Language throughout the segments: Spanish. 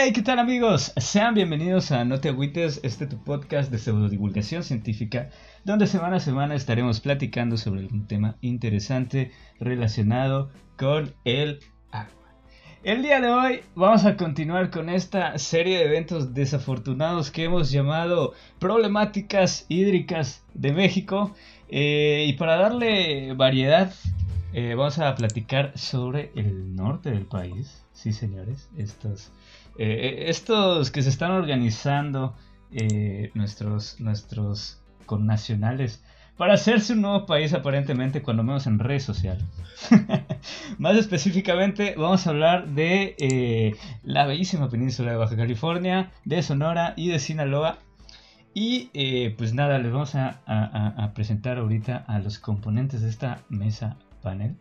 Hey, ¿qué tal amigos? Sean bienvenidos a No te agüites, este tu podcast de pseudodivulgación científica, donde semana a semana estaremos platicando sobre algún tema interesante relacionado con el agua. El día de hoy vamos a continuar con esta serie de eventos desafortunados que hemos llamado Problemáticas Hídricas de México. Eh, y para darle variedad, eh, vamos a platicar sobre el norte del país. Sí, señores, estos eh, estos que se están organizando, eh, nuestros, nuestros connacionales, para hacerse un nuevo país aparentemente, cuando menos en redes sociales. Más específicamente, vamos a hablar de eh, la bellísima península de Baja California, de Sonora y de Sinaloa. Y pues nada, les vamos a, presentar ahorita a los componentes de esta mesa panel.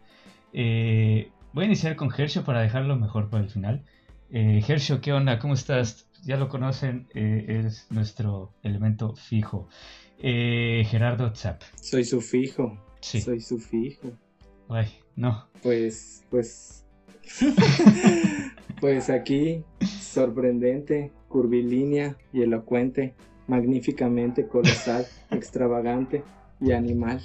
voy a iniciar con Hershey para dejarlo mejor para el final. Eh, ¿qué onda? ¿Cómo estás? Ya lo conocen, eh, es nuestro elemento fijo. Eh, Gerardo Zap. Soy su fijo. Sí. Soy su fijo. Ay, no. Pues, pues. pues aquí, sorprendente, curvilínea y elocuente, magníficamente colosal, extravagante y animal.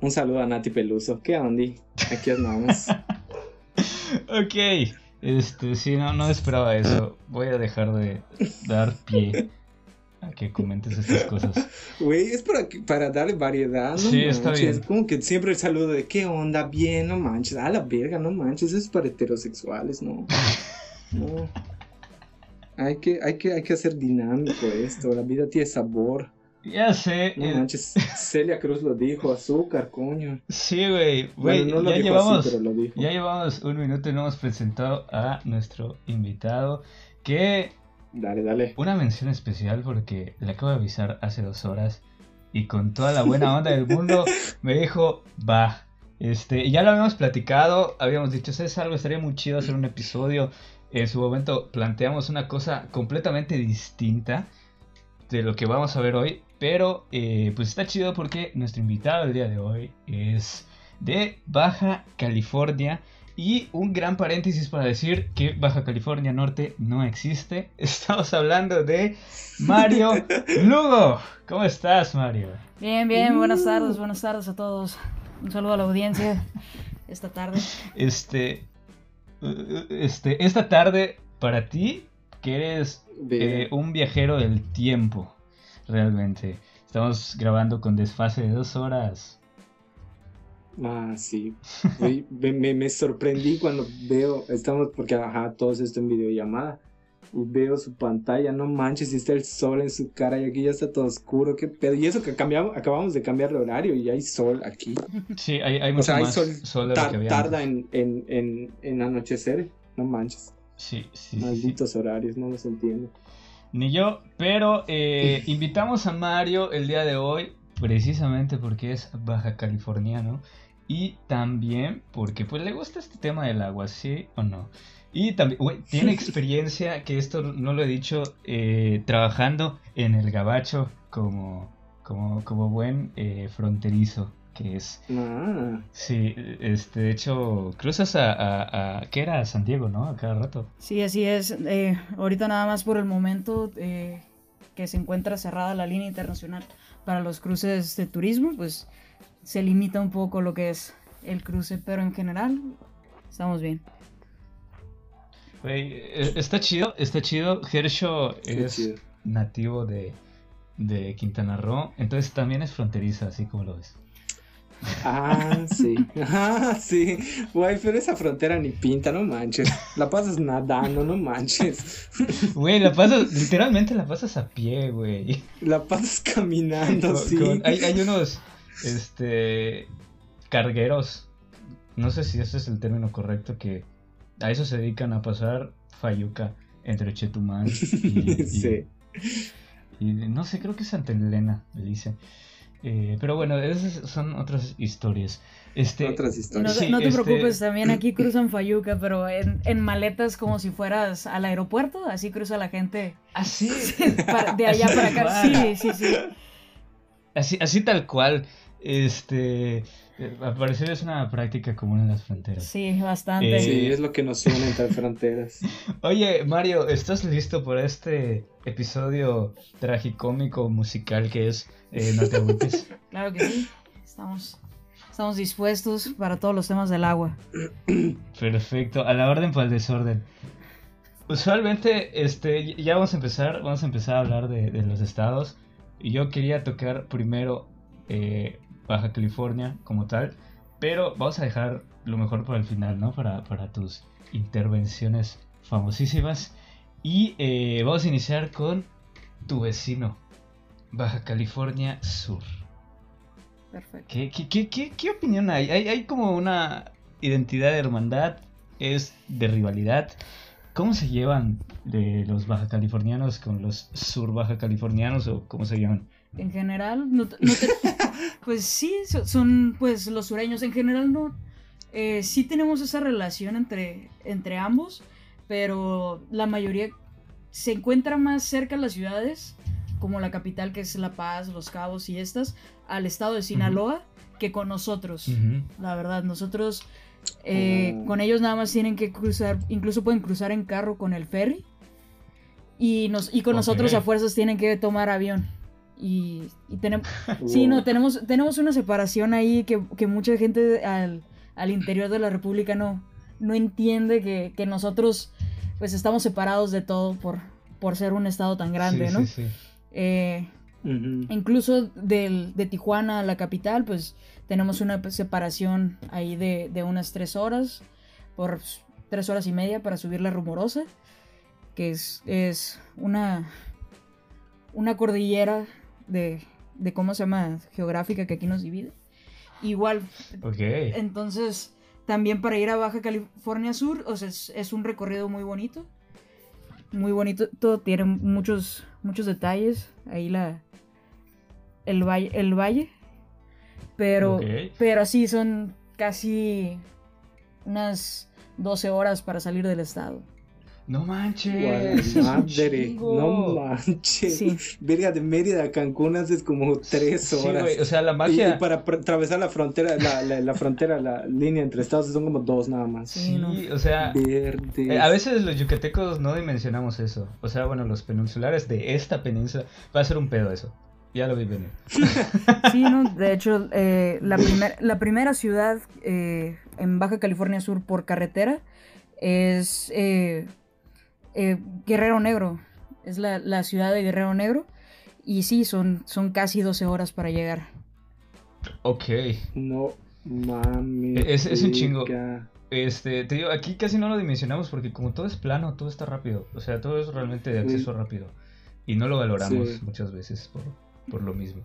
Un saludo a Nati Peluso. ¿Qué onda? Aquí andamos. ok. Este, sí, no, no esperaba eso. Voy a dejar de dar pie a que comentes estas cosas. Güey, es para, para darle variedad, ¿no? Sí, está bien. Es como que siempre el saludo de qué onda, bien, no manches, a la verga, no manches, eso es para heterosexuales, ¿no? No. Hay que, hay que, hay que hacer dinámico esto, la vida tiene sabor. Ya sé. No eh, manches, Celia Cruz lo dijo, azúcar, coño. Sí, güey. Bueno, ya, llevamos, ya llevamos un minuto y no hemos presentado a nuestro invitado. Que. Dale, dale. Una mención especial porque le acabo de avisar hace dos horas y con toda la buena onda del mundo me dijo, va. Este, ya lo habíamos platicado, habíamos dicho, ¿sabes algo? Estaría muy chido hacer un episodio. En su momento planteamos una cosa completamente distinta de lo que vamos a ver hoy. Pero eh, pues está chido porque nuestro invitado el día de hoy es de Baja California. Y un gran paréntesis para decir que Baja California Norte no existe. Estamos hablando de Mario Lugo. ¿Cómo estás, Mario? Bien, bien. Buenas tardes, buenas tardes a todos. Un saludo a la audiencia esta tarde. Este, este, esta tarde para ti, que eres eh, un viajero del tiempo realmente. Estamos grabando con desfase de dos horas. Ah, sí. me, me, sorprendí cuando veo, estamos, porque ajá, todos esto en videollamada. Y veo su pantalla, no manches, y está el sol en su cara y aquí ya está todo oscuro, qué pedo. Y eso que cambiamos, acabamos de cambiar de horario y hay sol aquí. Sí, hay, hay mucho más sol, Tarda en, en, en, en, anochecer, no manches. Sí, sí. Malditos horarios, no los entiendo. Ni yo, pero eh, invitamos a Mario el día de hoy precisamente porque es baja californiano y también porque pues le gusta este tema del agua, ¿sí o no? Y también, tiene experiencia, que esto no lo he dicho, eh, trabajando en el gabacho como, como, como buen eh, fronterizo que es... Ah. Sí, este, de hecho, cruzas a, a, ¿qué era? San Diego, ¿no? A cada rato. Sí, así es. Eh, ahorita nada más por el momento eh, que se encuentra cerrada la línea internacional para los cruces de turismo, pues se limita un poco lo que es el cruce, pero en general estamos bien. Eh, está chido, está chido. Gersho es nativo de, de Quintana Roo, entonces también es fronteriza, así como lo ves. Ah, sí. Ah, sí. Güey, pero esa frontera ni pinta, no manches. La pasas nadando, no manches. Güey, la pasas, literalmente la pasas a pie, güey. La pasas caminando, sí. hay, hay unos, este, cargueros. No sé si ese es el término correcto, que a eso se dedican a pasar Fayuca entre Chetumal y, sí. y, no sé, creo que es Santa Elena, le dice. Eh, pero bueno, esas son otras historias. Este, otras historias. No, te este, preocupes, también aquí cruzan Fayuca, pero en, en, maletas como si fueras al aeropuerto, así cruza la gente. Así. de allá para acá. Sí, sí, sí. Así, así tal cual. Este. Eh, Al parecer es una práctica común en las fronteras. Sí, bastante. Eh, Sí, es lo que nos une entre fronteras. Oye, Mario, ¿estás listo por este episodio tragicómico musical que es eh, No te agüites? Claro que sí. Estamos, estamos dispuestos para todos los temas del agua. Perfecto, a la orden para el desorden. Usualmente, este, ya vamos a empezar, vamos a empezar a hablar de, de los estados. Y yo quería tocar primero eh, Baja California como tal, pero vamos a dejar lo mejor para el final, ¿no? Para, para tus intervenciones famosísimas. Y eh, vamos a iniciar con tu vecino, Baja California Sur. Perfecto. ¿Qué, qué, qué, qué, qué opinión hay? hay? Hay como una identidad de hermandad, es de rivalidad. ¿Cómo se llevan de los baja californianos con los sur baja californianos o cómo se llaman? En general, no, te- no te- pues sí, so- son pues los sureños. En general no. eh, sí tenemos esa relación entre, entre ambos, pero la mayoría se encuentra más cerca a las ciudades, como la capital que es La Paz, Los Cabos y estas, al estado de Sinaloa, que con nosotros. La verdad, nosotros eh, Oh. con ellos nada más tienen que cruzar, incluso pueden cruzar en carro con el ferry. Y, nos, y con nosotros a fuerzas tienen que tomar avión. Y, y tenemos... Sí, no, tenemos, tenemos una separación ahí que, que mucha gente al, al interior de la República no, no entiende que, que nosotros pues estamos separados de todo por, por ser un estado tan grande, Sí, ¿no? sí, sí. Eh, incluso del, de Tijuana a la capital, pues tenemos una separación ahí de, de unas tres horas, por tres horas y media para subir la rumorosa, que es, es una, una cordillera de, de, ¿cómo se llama? Geográfica que aquí nos divide. Igual, Ok. entonces también para ir a Baja California Sur, o sea, es, es un recorrido muy bonito. Muy bonito, todo tiene muchos, muchos detalles. Ahí la. El valle. El valle. Pero. Ok. Pero sí, son casi unas 12 horas para salir del estado. No manches. madre, no manches. Sí. Verga, de Mérida a Cancún haces como tres Sí, horas. güey, o sea, la magia. Y, para pr- atravesar la frontera, la, la, la frontera, la línea entre estados son como dos nada más. Sí, Sí, no. o sea, Verde. Eh, a veces los yucatecos no dimensionamos eso. O sea, bueno, los peninsulares de esta península. Va a ser un pedo eso. Ya lo vi venir. Sí, no, de hecho, eh, la, primer- la primera ciudad eh, en Baja California Sur por carretera es eh, eh, Guerrero Negro. Es la, la ciudad de Guerrero Negro. Y sí, son, son casi 12 horas para llegar. Ok. No mames. Es- es un chingo. Este, te digo, aquí casi no lo dimensionamos porque como todo es plano, todo está rápido. O sea, todo es realmente de acceso rápido. Y no lo valoramos Sí. muchas veces por, por lo mismo.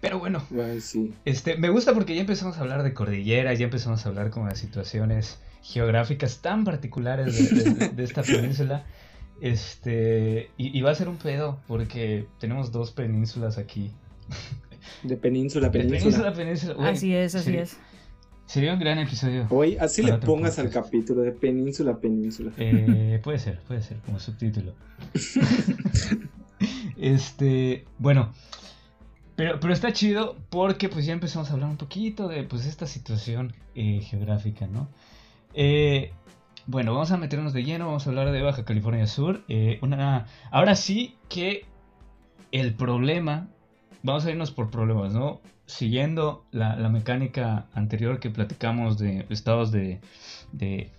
Pero bueno, Ay, sí. este, me gusta porque ya empezamos a hablar de cordilleras, ya empezamos a hablar como de situaciones geográficas tan particulares de, de- de esta península. Este, y, y va a ser un pedo porque tenemos dos penínsulas aquí. De península a De península. península a península. güey, Así es, así sería- es. Sería un gran episodio. Oye, así le pongas al capítulo, de península a península. Eh, puede ser, puede ser, como subtítulo. este, bueno. Pero, pero está chido porque pues ya empezamos a hablar un poquito de pues esta situación eh, geográfica, ¿no? Eh, bueno, vamos a meternos de lleno, vamos a hablar de Baja California Sur. eh, una, ahora sí que el problema, vamos a irnos por problemas, ¿no? Siguiendo la, la mecánica anterior que platicamos de estados de, de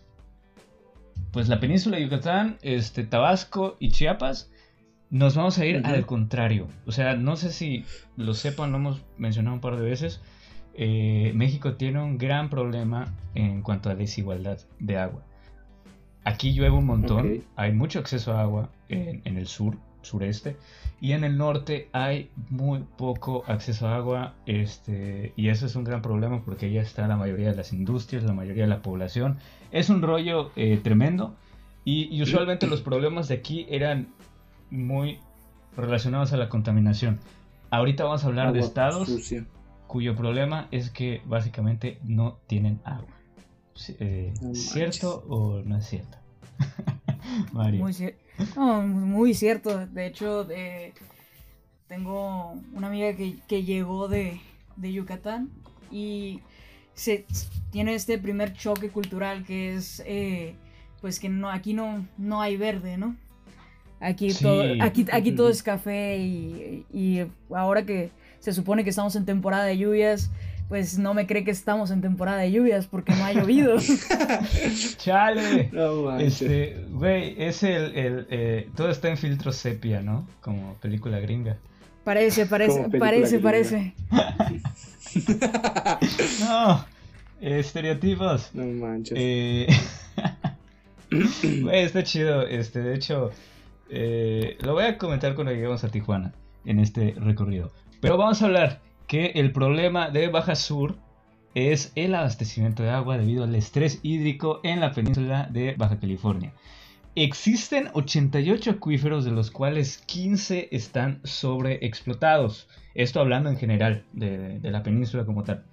pues la península de Yucatán, este, Tabasco y Chiapas, nos vamos a ir al contrario. O sea, no sé si lo sepan, lo hemos mencionado un par de veces. Eh, México tiene un gran problema en cuanto a desigualdad de agua. Aquí llueve un montón, hay mucho acceso a agua en, en el sur, sureste, y en el norte hay muy poco acceso a agua, este, y eso es un gran problema porque ya está la mayoría de las industrias, la mayoría de la población. Es un rollo eh, tremendo, y, y usualmente los problemas de aquí eran muy relacionados a la contaminación. Ahorita vamos a hablar de estados sucia. Cuyo problema es que básicamente no tienen agua. Eh, No. ¿Cierto o no es cierto? Mario. Muy, cier- no, muy cierto. De hecho, eh, tengo una amiga que, que llegó de, de Yucatán y se, tiene este primer choque cultural que es, eh, pues que no, aquí no, no hay verde, ¿no? Aquí, todo, aquí, aquí todo es café y, y ahora que se supone que estamos en temporada de lluvias, pues no me cree que estamos en temporada de lluvias porque no ha llovido. Chale. este, güey, es el, el eh, todo está en filtro sepia, ¿no? Como película gringa. Parece, parece, parece, parece. no, estereotipos. No manches. Eh, güey, está chido. Este, de hecho, eh, lo voy a comentar cuando lleguemos a Tijuana en este recorrido. Pero vamos a hablar que el problema de Baja Sur es el abastecimiento de agua debido al estrés hídrico en la península de Baja California. Existen 88 acuíferos de los cuales 15 están sobreexplotados. Esto hablando en general de, la península como tal.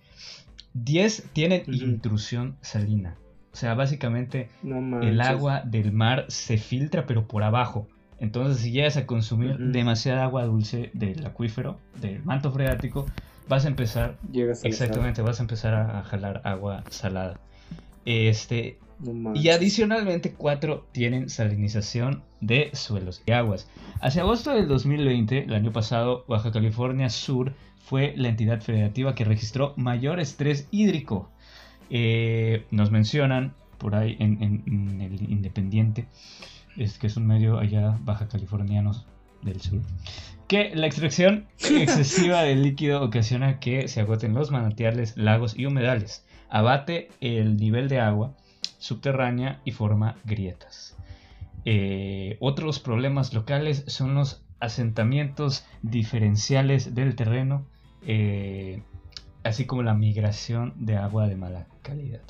10 tienen intrusión salina. O sea, básicamente el agua del mar se filtra pero por abajo. Entonces, si llegas a consumir demasiada agua dulce del acuífero, del manto freático, vas a empezar. exactamente, vas a empezar a, jalar agua salada. Este. y adicionalmente, cuatro tienen salinización de suelos y aguas. Hacia agosto del 2020, el año pasado, Baja California Sur fue la entidad federativa que registró mayor estrés hídrico. Eh, nos mencionan por ahí en el Independiente es que es un medio allá baja californianos del sur, que la extracción excesiva de líquido ocasiona que se agoten los manantiales, lagos y humedales, abate el nivel de agua subterránea y forma grietas. Eh, otros problemas locales son los asentamientos diferenciales del terreno, eh, así como la migración de agua de mala calidad.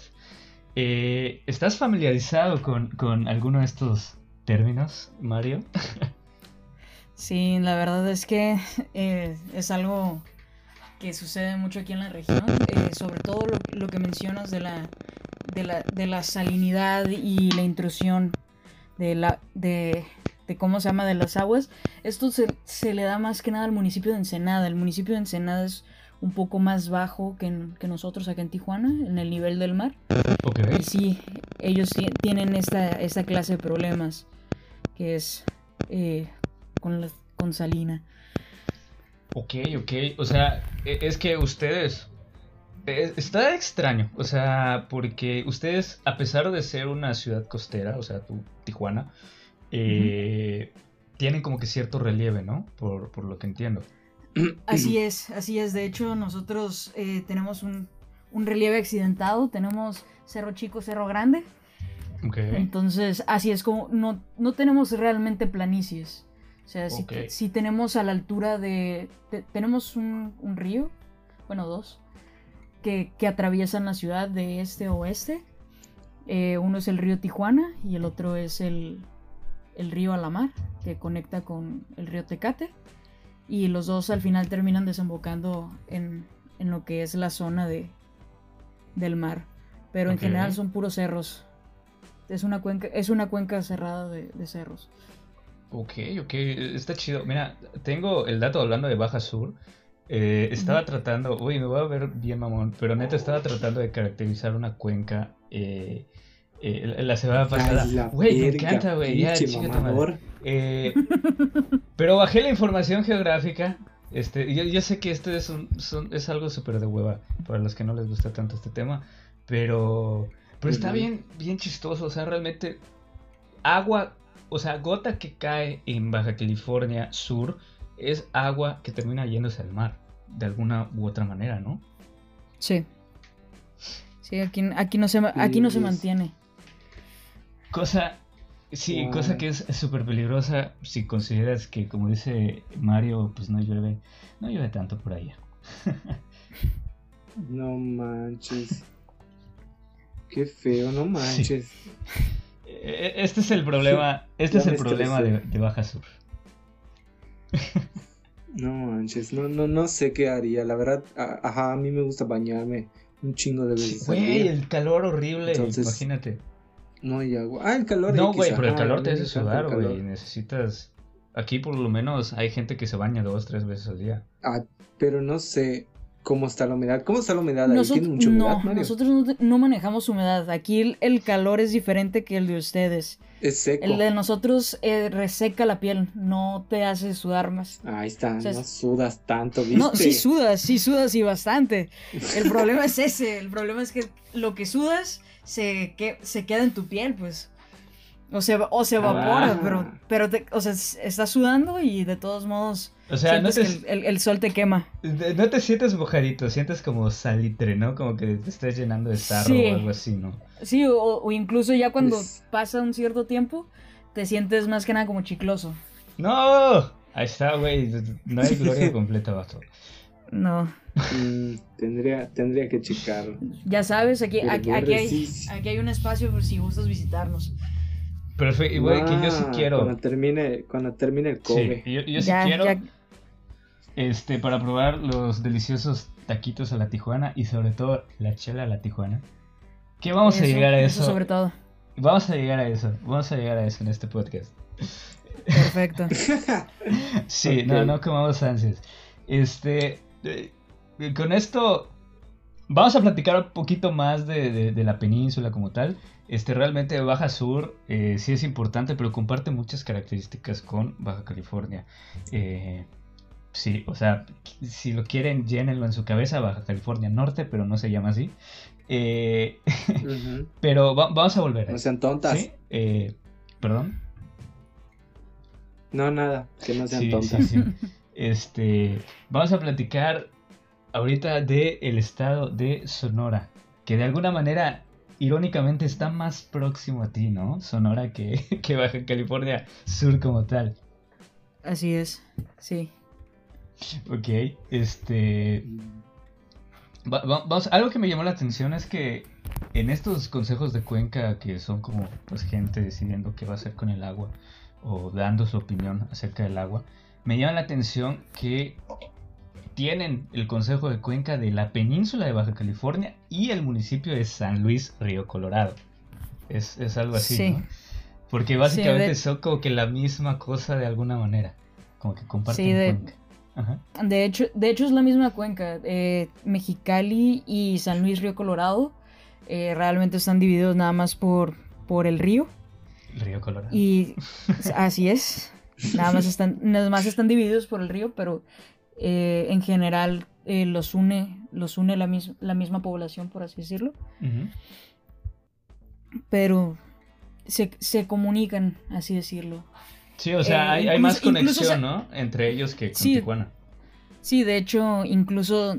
Eh, ¿Estás familiarizado con, con alguno de estos términos, Mario? sí, la verdad es que eh, es algo que sucede mucho aquí en la región, eh, sobre todo lo, que mencionas de la, de la, salinidad y la intrusión de la de, cómo se llama de las aguas. Esto se, le da más que nada al municipio de Ensenada. El municipio de Ensenada es un poco más bajo que, nosotros acá en Tijuana, en el nivel del mar. Y sí, ellos tienen esta, esta clase de problemas que es eh, con, con Salina. Ok, ok. O sea, e, es que ustedes... está extraño, o sea, porque ustedes, a pesar de ser una ciudad costera, o sea, tu Tijuana, eh, tienen como que cierto relieve, ¿no? Por, por, lo que entiendo. Así es, así es. De hecho, nosotros eh, tenemos un, un relieve accidentado, tenemos Cerro Chico, Cerro Grande. Entonces, así es como no, no tenemos realmente planicies. O sea, si, tenemos a la altura de... tenemos un, río, bueno, dos, que, atraviesan la ciudad de este a oeste. Eh, uno es el río Tijuana y el otro es el, el río Alamar, que conecta con el río Tecate. Y los dos al final terminan desembocando en, en lo que es la zona de, del mar. Pero en general son puros cerros. Es una cuenca, es una cuenca cerrada de, cerros. Ok, ok, está chido. Mira, tengo el dato hablando de Baja Sur. Eh, estaba tratando, uy, me voy a ver bien mamón, pero neta estaba tratando de caracterizar una cuenca eh, eh, la semana pasada. Güey, me encanta, güey, ya, eh, pero bajé la información geográfica. Este, yo, yo sé que este es, un, es algo súper de hueva para los que no les gusta tanto este tema, pero pero está bien, bien chistoso, o sea, realmente agua, o sea, gota que cae en Baja California Sur es agua que termina yéndose al mar, de alguna u otra manera, ¿no? Sí. Sí, aquí, aquí no se, aquí no se mantiene. Cosa, sí, cosa que es súper peligrosa si consideras que, como dice Mario, pues no llueve, no llueve tanto por allá. no manches. Qué feo, no manches. E-, este es el problema, este es el problema de, Baja Sur. No manches, no, no, no sé qué haría. La verdad, ajá, a mí me gusta bañarme un chingo de veces. Güey, el calor horrible, imagínate. No hay agua. Ah, el calor. No, güey, pero el calor te hace sudar, güey. Necesitas. Aquí por lo menos hay gente que se baña dos, tres veces al día. Ah, pero no sé. Cómo está la humedad. ¿Cómo está la humedad ahí? ¿Tiene mucha humedad, no, Mario? nosotros no, no manejamos humedad. Aquí el, el calor es diferente que el de ustedes. Es seco. El de nosotros eh, reseca la piel, no te hace sudar más. Ahí está, O sea, no sudas tanto, ¿viste? No, sí sudas, sí sudas y bastante. El problema es ese, el problema es que lo que sudas se, que, se queda en tu piel, pues. O se, o se evapora, Ah. pero, pero te- o sea, estás sudando y de todos modos O sea, no te, que el, el- el sol te quema. no te sientes mojadito, sientes como salitre, ¿no? Como que te estás llenando de sarro Sí. o algo así, ¿no? Sí, o, o incluso ya cuando Es- pasa un cierto tiempo, te sientes más que nada como chicloso. ¡No! Ahí está, güey. No hay gloria completa, vato. No, Mm, tendría, tendría que checarlo. ya sabes, aquí, aquí, hay, aquí hay un espacio por si gustas visitarnos. Perfecto, güey, que yo sí Ah, quiero. Cuando termine, cuando termine el Sí, Kobe. yo, yo sí ya, quiero. ya- Este, para probar los deliciosos taquitos a la Tijuana y sobre todo la chela a la Tijuana. Que vamos a llegar a eso. sobre todo. Vamos a llegar a eso. Vamos a llegar a eso en este podcast. Perfecto. Sí, no, no comamos ansias. Este, eh, con esto vamos a platicar un poquito más de, de- de la península como tal. Este, realmente Baja Sur eh, sí es importante, pero comparte muchas características con Baja California. Eh, sí, o sea, si lo quieren, llénenlo en su cabeza, Baja California Norte, pero no se llama así. Eh, pero va- vamos a volver a No sean tontas. ¿Sí? Eh, Perdón. No, nada, que no sean Sí, tontas. sí, sí. Este, vamos a platicar ahorita de el estado de Sonora, que de alguna manera, irónicamente, está más próximo a ti, ¿no? Sonora que, que Baja California Sur como tal. Así es, sí. Ok, este, va- va- vamos, algo que me llamó la atención es que en estos consejos de Cuenca, que son como pues gente decidiendo qué va a hacer con el agua o dando su opinión acerca del agua, me llama la atención que tienen el consejo de Cuenca de la península de Baja California y el municipio de San Luis Río Colorado. Es, es algo así, Sí. ¿no? Porque básicamente de- son como que la misma cosa de alguna manera, como que comparten Sí, de- Cuenca. Ajá. De hecho, de hecho es la misma cuenca. eh, Mexicali y San Luis Río Colorado eh, realmente están divididos nada más por, por el río. El Río Colorado. Y así es. Nada más están, nada más están divididos por el río, pero eh, en general eh, los une, los une la, mis- la misma población, por así decirlo. Pero se, se comunican, así decirlo. Sí, o sea, Eh, hay, más conexión, se- ¿no? Entre ellos que con Sí. Tijuana. Sí, de hecho, incluso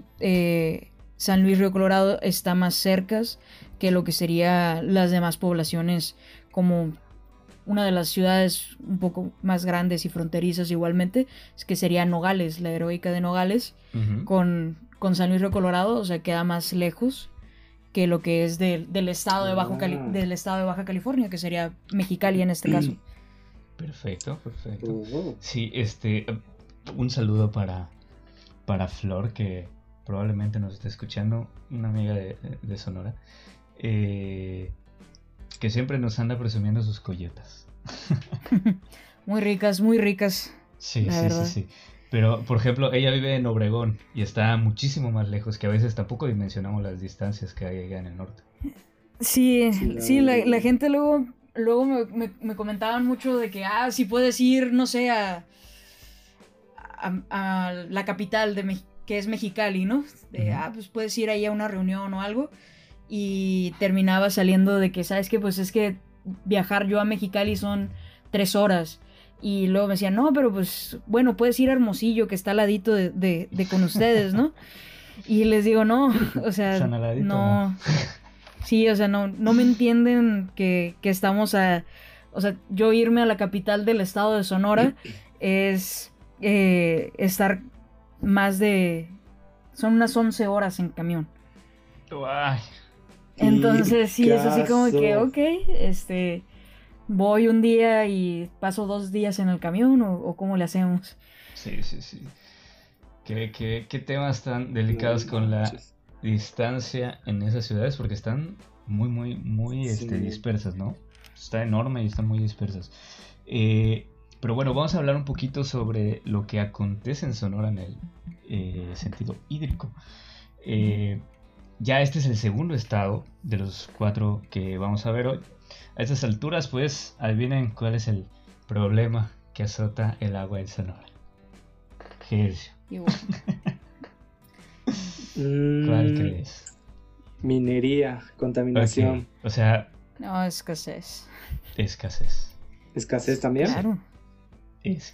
San Luis Río Colorado está más cerca que lo que sería las demás poblaciones, como una de las ciudades un poco más grandes y fronterizas igualmente, es que sería Nogales, la heroica de Nogales, con, con San Luis Río Colorado, o sea, queda más lejos que lo que es del, del estado de Bajo Cali- Ah. del estado de Baja California, que sería Mexicali en este caso. Perfecto, perfecto. Sí, este, un saludo para, para Flor, que probablemente nos esté escuchando, una amiga de, de Sonora, eh, que siempre nos anda presumiendo sus coyotas. Muy ricas, muy ricas. Sí, La sí, verdad. sí, sí. Pero, por ejemplo, ella vive en Obregón y está muchísimo más lejos, que a veces tampoco dimensionamos las distancias que hay allá en el norte. Sí, Sí, sí, la- gente luego, luego me, me- me comentaban mucho de que, ah, si puedes ir, no sé, a, a, a la capital de que es Mexicali, ¿no? De. Ah, pues puedes ir ahí a una reunión o algo. Y terminaba saliendo de que, ¿sabes qué? Pues es que viajar yo a Mexicali son tres horas. Y luego me decían, no, pero pues, bueno, puedes ir a Hermosillo, que está al ladito de, de- de con ustedes, ¿no? Y les digo, no, o sea, ¿Están al ladito, no. no? Sí, o sea, no, no me entienden que, que estamos a... O sea, yo irme a la capital del estado de Sonora es eh, estar más de... Son unas 11 horas en camión. Ay, Entonces, sí, es así como que, ok, este... Voy un día y paso dos días en el camión o, o cómo le hacemos. sí, sí, sí. ¿Qué, qué, qué temas tan delicados No con la manches. distancia en esas ciudades? Porque están muy, muy, muy este, Sí. dispersas, ¿no? Está enorme y están muy dispersas. Eh, pero bueno, vamos a hablar un poquito sobre lo que acontece en Sonora en el eh, sentido hídrico. Eh, ya este es el segundo estado de los cuatro que vamos a ver hoy. A estas alturas, pues, adivinen cuál es el problema que azota el agua en Sonora. Gersio. Igual. ¿Cuál Mm, crees? Minería, contaminación, O sea, No, escasez. escasez. escasez también. Claro. Es-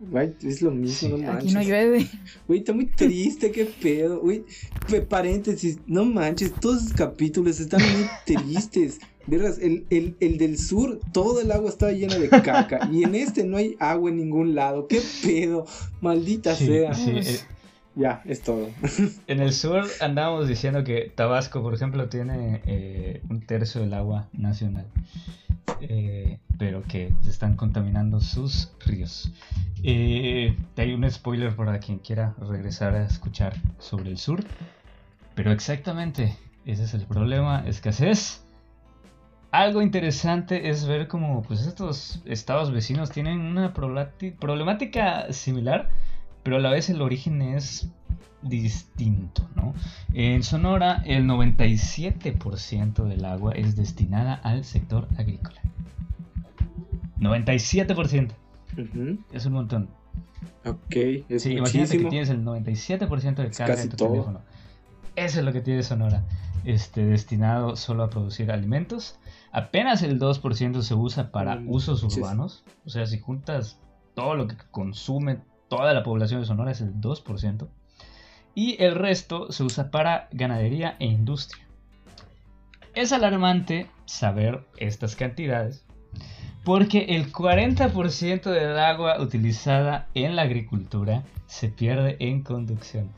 Güey, es lo mismo, Sí, no Aquí manches. no llueve. Güey, está muy triste, qué pedo. Güey, paréntesis, no manches, todos esos capítulos están muy tristes. Verás, el, el, el del sur, todo el agua estaba llena de caca. Y en este no hay agua en ningún lado. ¿Qué pedo? Maldita Sí, sea. sí, eh, Ya, es todo. En el sur andábamos diciendo que Tabasco, por ejemplo, tiene eh, un tercio del agua nacional, eh, pero que se están contaminando sus ríos. Eh, hay un spoiler para quien quiera regresar a escuchar sobre el sur, pero exactamente ese es el problema, escasez. Algo interesante es ver cómo pues, estos estados vecinos tienen una problemática similar, pero a la vez el origen es distinto, ¿no? En Sonora el 97% del agua es destinada al sector agrícola. 97%, Ujú. es un montón. Ok, es Sí, imagínate que tienes el 97% de carga en tu todo. teléfono. Eso es lo que tiene Sonora. Este, destinado solo a producir alimentos. Apenas el 2% se usa para Mm, usos urbanos. O sea, si juntas todo lo que consume toda la población de Sonora es el 2%. Y el resto se usa para ganadería e industria. Es alarmante saber estas cantidades porque el 40% del agua utilizada en la agricultura se pierde en conducciones.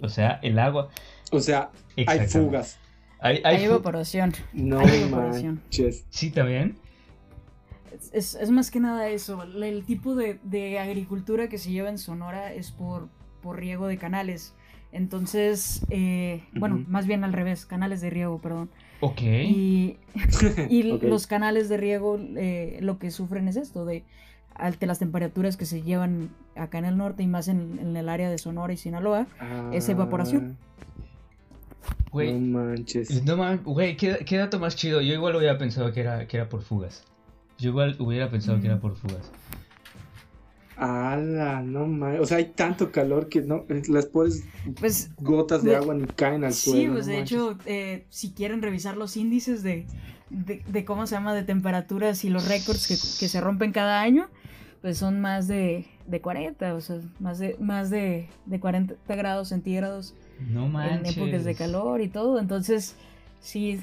O sea, el agua... O sea, hay fugas. Hay, hay Hay evaporación. No Hay evaporación. manches. Sí, también. Es, es- más que nada eso. El, tipo de, de agricultura que se lleva en Sonora es por, por riego de canales. Entonces, eh, bueno, más bien al revés, canales de riego, perdón. Ok. Y, y los canales de riego eh, lo que sufren es esto, de ante las temperaturas que se llevan acá en el norte y más en, en el área de Sonora y Sinaloa. Es evaporación. Ah, Güey, No manches. no güey, ¿qué, qué dato más chido. Yo igual hubiera pensado que era, que era por fugas. Yo igual hubiera pensado que era por fugas. Ala, no manches. O sea, hay tanto calor que no, las pobres Pues gotas de De- agua ni caen al suelo. Sí, pues no de manches. hecho, eh, si quieren revisar los índices de, de, de cómo se llama, de temperaturas y los récords que, que se rompen cada año, pues son más de, de 40, o sea, más de, más de, de 40 grados centígrados No en manches. épocas de calor y todo. Entonces, sí,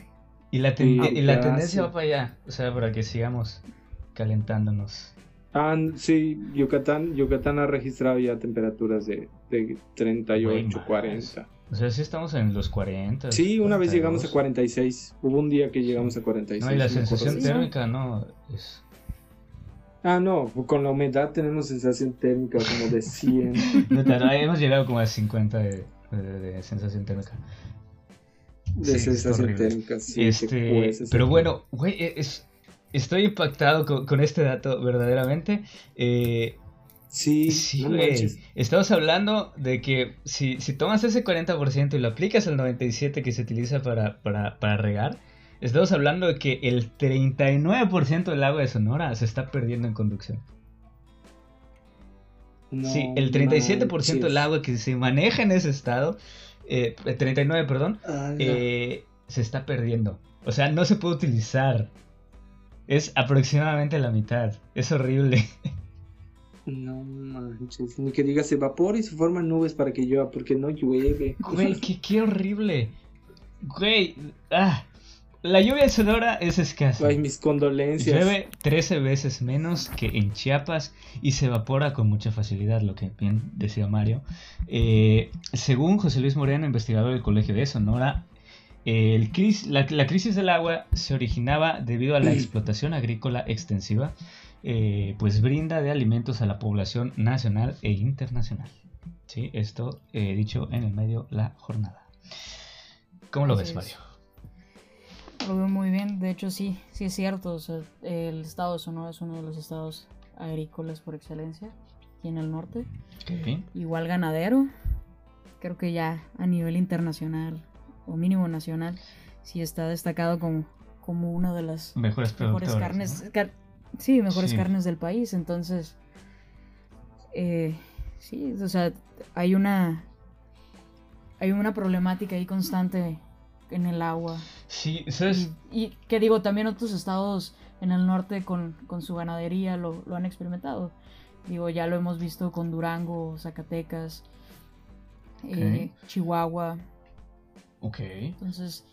Y la, ten- Sí, y la ya, tendencia sí. va para allá. O sea, para que sigamos calentándonos. Ah, sí, Yucatán, Yucatán ha registrado ya temperaturas de, de 38, Güey, más. 40. O sea, sí estamos en los 40. Sí, una vez 42. llegamos a 46. Hubo un día que llegamos a 46. No, y la sensación Sí, térmica no es... Ah, no, con la humedad tenemos sensación térmica como de 100. No, no, hemos llegado como a 50 de, de- de sensación térmica. De Sí, sensación térmica, sí. te este, pero bueno, güey, e, es, estoy impactado con, con este dato verdaderamente. Eh, Sí, sí, no güey. Estamos hablando de que si, si tomas ese 40% y lo aplicas al 97% que se utiliza para, para, para regar, estamos hablando de que el 39% del agua de Sonora se está perdiendo en conducción. No sí, el 37% del agua que se maneja en ese estado, eh, 39, perdón, Ala. eh, se está perdiendo. O sea, no se puede utilizar. Es aproximadamente la mitad. Es horrible. No manches, ni que digas evapora y se forman nubes para que llueva, porque no llueve. Güey, qué, qué horrible. Güey, ah, la lluvia en Sonora es escasa. Ay, mis condolencias. Llueve 13 veces menos que en Chiapas y se evapora con mucha facilidad, lo que bien decía Mario. Eh, según José Luis Moreno, investigador del Colegio de Sonora, el cris- la, la crisis del agua se originaba debido a la explotación agrícola extensiva, eh, pues brinda de alimentos a la población nacional e internacional. ¿Sí? Esto eh, dicho en el medio la jornada. ¿Cómo lo ves, Mario? Lo veo muy bien. De hecho, sí, sí es cierto. o sea, el estado de Sonora es uno de los estados agrícolas por excelencia aquí en el norte. Igual ganadero. creo que ya a nivel internacional o mínimo nacional, sí está destacado como, como una de las Mejores mejores carnes, ¿no? car- sí, mejores Sí. carnes del país. Entonces, eh, sí, o sea, hay una, hay una problemática ahí constante en el agua. Sí, ¿sabes? Y, y que digo, también otros estados en el norte con, con su ganadería lo, lo han experimentado. Digo, ya lo hemos visto con Durango, Zacatecas, eh, Chihuahua. Ok. Entonces,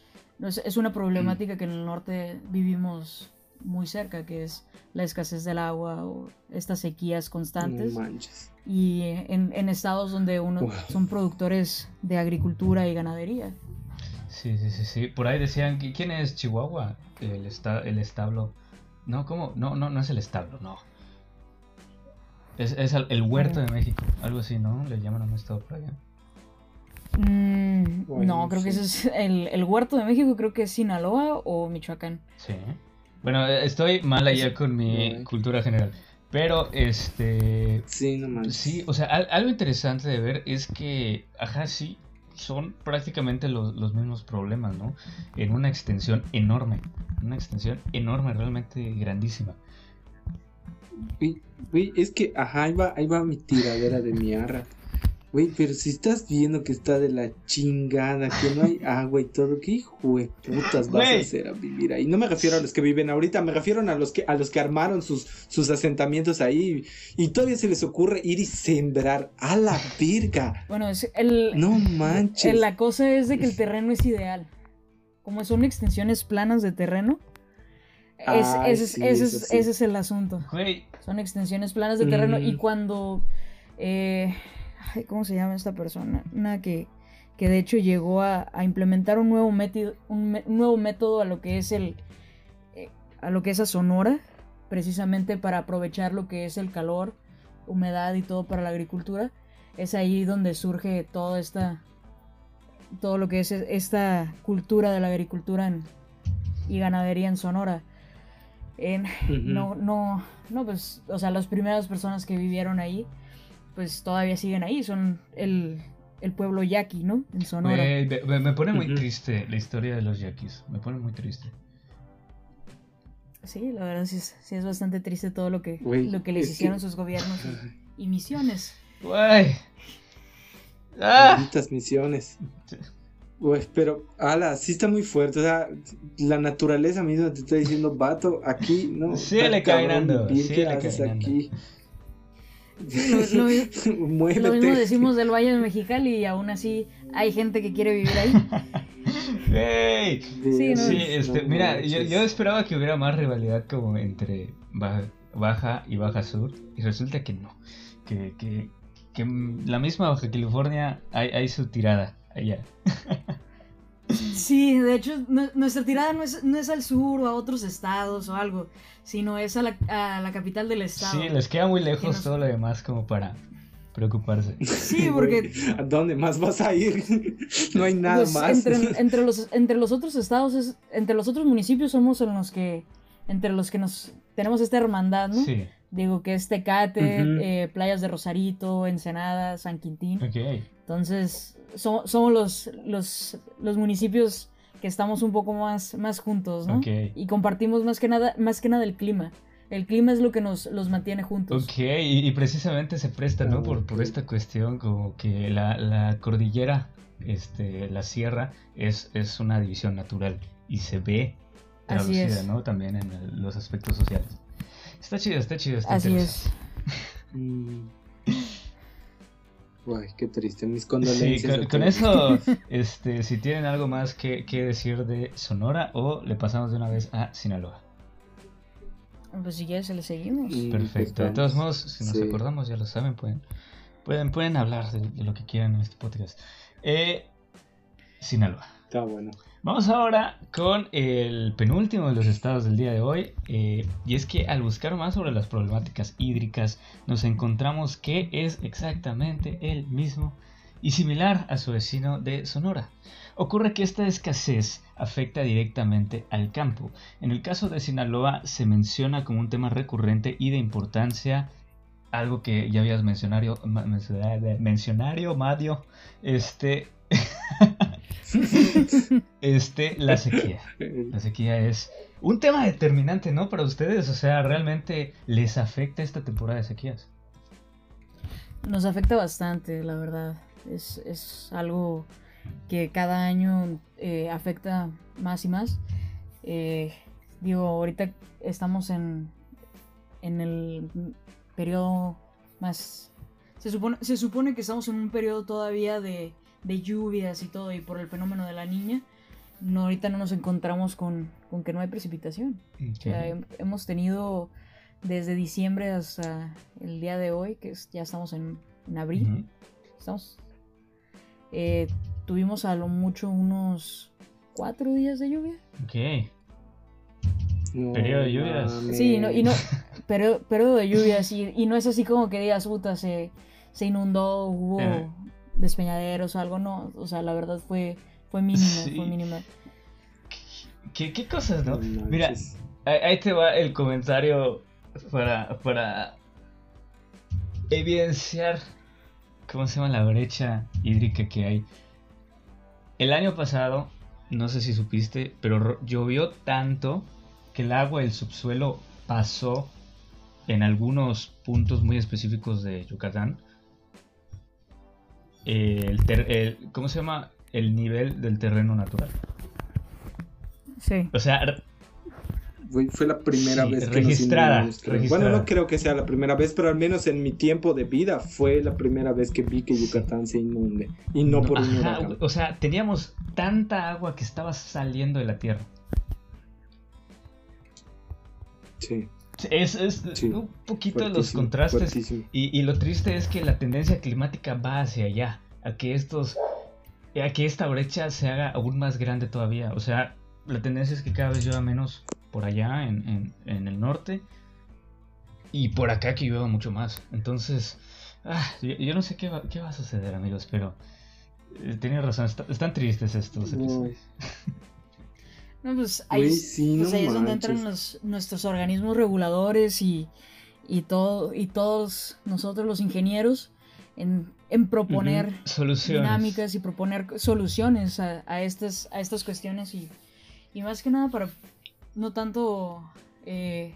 es, es una problemática que en el norte vivimos muy cerca, que es la escasez del agua o estas sequías constantes. manches. y en, en estados donde uno Wow. son productores de agricultura y ganadería. Sí, sí, sí, sí. Por ahí decían que quién es Chihuahua, el esta- el establo. No, ¿cómo? No, no, no es el establo, no. Es, es el, el huerto de México, algo así, ¿no? Le llaman a un estado por allá. Mm, Bueno, no, creo que ese es el, el huerto de México, creo que es Sinaloa o Michoacán. Sí. Bueno, eh, estoy mal allá con mi cultura general. Pero, este. Sí, no manches. Sí, o sea, al- algo interesante de ver es que, ajá, sí, son prácticamente los, los mismos problemas, ¿no? En una extensión enorme, una extensión enorme, realmente grandísima. Es que, ajá, ahí va, ahí va mi tiradera de mi arra. Güey, pero si estás viendo que está de la chingada, que no hay agua y todo, ¿qué hijo de putas vas a hacer a vivir ahí? No me refiero a los que viven ahorita, me refiero a los que, a los que armaron sus, sus asentamientos ahí y todavía se les ocurre ir y sembrar a la virga. Bueno, es el, No manches. el- la cosa es de que el terreno es ideal. Como son extensiones planas de terreno, es- Ay, ese, es, sí, ese es- sí. ese es el asunto. Güey, Son extensiones planas de terreno y cuando... eh, ay, ¿Cómo se llama esta persona? Una que, que de hecho llegó a, a implementar un nuevo, método, un, me- un nuevo método a lo que es el... eh, a lo que es a Sonora, precisamente para aprovechar lo que es el calor, humedad y todo para la agricultura. Es ahí donde surge toda esta... Todo lo que es esta cultura de la agricultura en- y ganadería en Sonora. En, no, no, no, pues, o sea, las primeras personas que vivieron ahí, pues todavía siguen ahí, son el, el pueblo yaqui, ¿no? En Sonora. me- me, me pone muy triste la historia de los yaquis. Me pone muy triste. Sí, la verdad sí es, sí es bastante triste todo lo que, lo que les hicieron sus gobiernos y, y misiones. Güey. ¡Ah! Misiones. Sí. Güey, pero, ala, sí está muy fuerte. O sea, la naturaleza misma te está diciendo, vato, aquí, no. Síguele está cabrón. Lo, lo- lo mismo decimos del Valle de Mexicali y aún así hay gente que quiere vivir ahí. Güey. Sí, no, Sí, No este, mira, yo, yo esperaba que hubiera más rivalidad como entre Baja, Baja y Baja Sur y resulta que no, que, que, que la misma Baja California hay, hay su tirada allá. Sí, de hecho, nu- nuestra tirada no es, no es al sur o a otros estados o algo, sino es a la, a la capital del estado. Sí, les queda muy lejos nos- todo lo demás como para preocuparse. Sí, porque ¿A dónde más vas a ir? no hay nada Pues, más. Entre, entre los, entre los otros estados, es- entre los otros municipios somos en los que, entre los que nos tenemos esta hermandad, ¿no? Sí, Digo que es Tecate, eh, playas de Rosarito, Ensenada, San Quintín. ok. Entonces, so- somos los, los, los municipios que estamos un poco más, más juntos, ¿no? Y compartimos más que nada, más que nada el clima. El clima es lo que nos los mantiene juntos. Ok, y, y precisamente se presta, ¿no? Por, por esta cuestión, como que la, la cordillera, este, la sierra, es, es una división natural y se ve Así traducida, es. ¿no? También en el- los aspectos sociales. Está chido, está chido, está Así interesante. es. Guay, qué triste. Mis Sí, condolencias. con, eso, este, si tienen algo más que, que decir de Sonora o le pasamos de una vez a Sinaloa. Pues si quieres, le seguimos. Perfecto. De pues, todos modos, si nos Sí. acordamos, ya lo saben, pueden, pueden, pueden hablar de, de lo que quieran en este podcast. Eh, Sinaloa. Está bueno. Vamos ahora con el penúltimo de los estados del día de hoy. eh, y es que al buscar más sobre las problemáticas hídricas, nos encontramos que es exactamente el mismo y similar a su vecino de Sonora. Ocurre que esta escasez afecta directamente al campo. En el caso de Sinaloa se menciona como un tema recurrente y de importancia algo que ya habías mencionado, mencionario, Mario, este, este, la sequía. La sequía es un tema determinante, ¿no? Para ustedes, o sea, realmente les afecta esta temporada de sequías. Nos afecta bastante, la verdad. Es, es algo que cada año eh, afecta más y más. Eh, digo, ahorita estamos en, en el periodo más... Se supone, se supone que estamos en un periodo todavía de, de lluvias y todo, y por el fenómeno de la niña, no, ahorita no nos encontramos con, con que no hay precipitación. hemos tenido desde diciembre hasta el día de hoy, que ya estamos en, abril, estamos... Eh, tuvimos a lo mucho unos cuatro días de lluvia. Ok. periodo de lluvias. Sí, no, y no, pero, periodo de lluvias, y, y, no es así como que digas, puta, se, se inundó, hubo despeñaderos o algo, no, o sea, la verdad fue, fue mínimo, fue mínimo. ¿Qué, ¿Qué, cosas, no? Mira, ahí te va el comentario para, para evidenciar, ¿cómo se llama la brecha hídrica que hay? El año pasado, no sé si supiste, pero llovió tanto que el agua del subsuelo pasó en algunos puntos muy específicos de Yucatán. El, ¿Cómo se llama? El nivel del terreno natural. Sí. O sea, fue, la primera vez que registrada, registrada, Bueno, no creo que sea la primera vez, pero al menos en mi tiempo de vida fue la primera vez que vi que Yucatán se inunde. Y no, por un O sea, teníamos tanta agua que estaba saliendo de la tierra. Sí. Es, un poquito los contrastes. Y, y, lo triste es que la tendencia climática va hacia allá. A que estos. A que esta brecha se haga aún más grande todavía. O sea, la tendencia es que cada vez llueva menos por allá en, el norte y por acá que llueva mucho más. Entonces, ah, yo, no sé qué va, qué va, a suceder, amigos, pero eh, razón, están tristes estos. No, pues ahí, pues es donde entran nuestros organismos reguladores y, y, todo, y todos nosotros los ingenieros en, proponer dinámicas y proponer soluciones a, a, estas, a estas cuestiones y y más que nada para no tanto eh,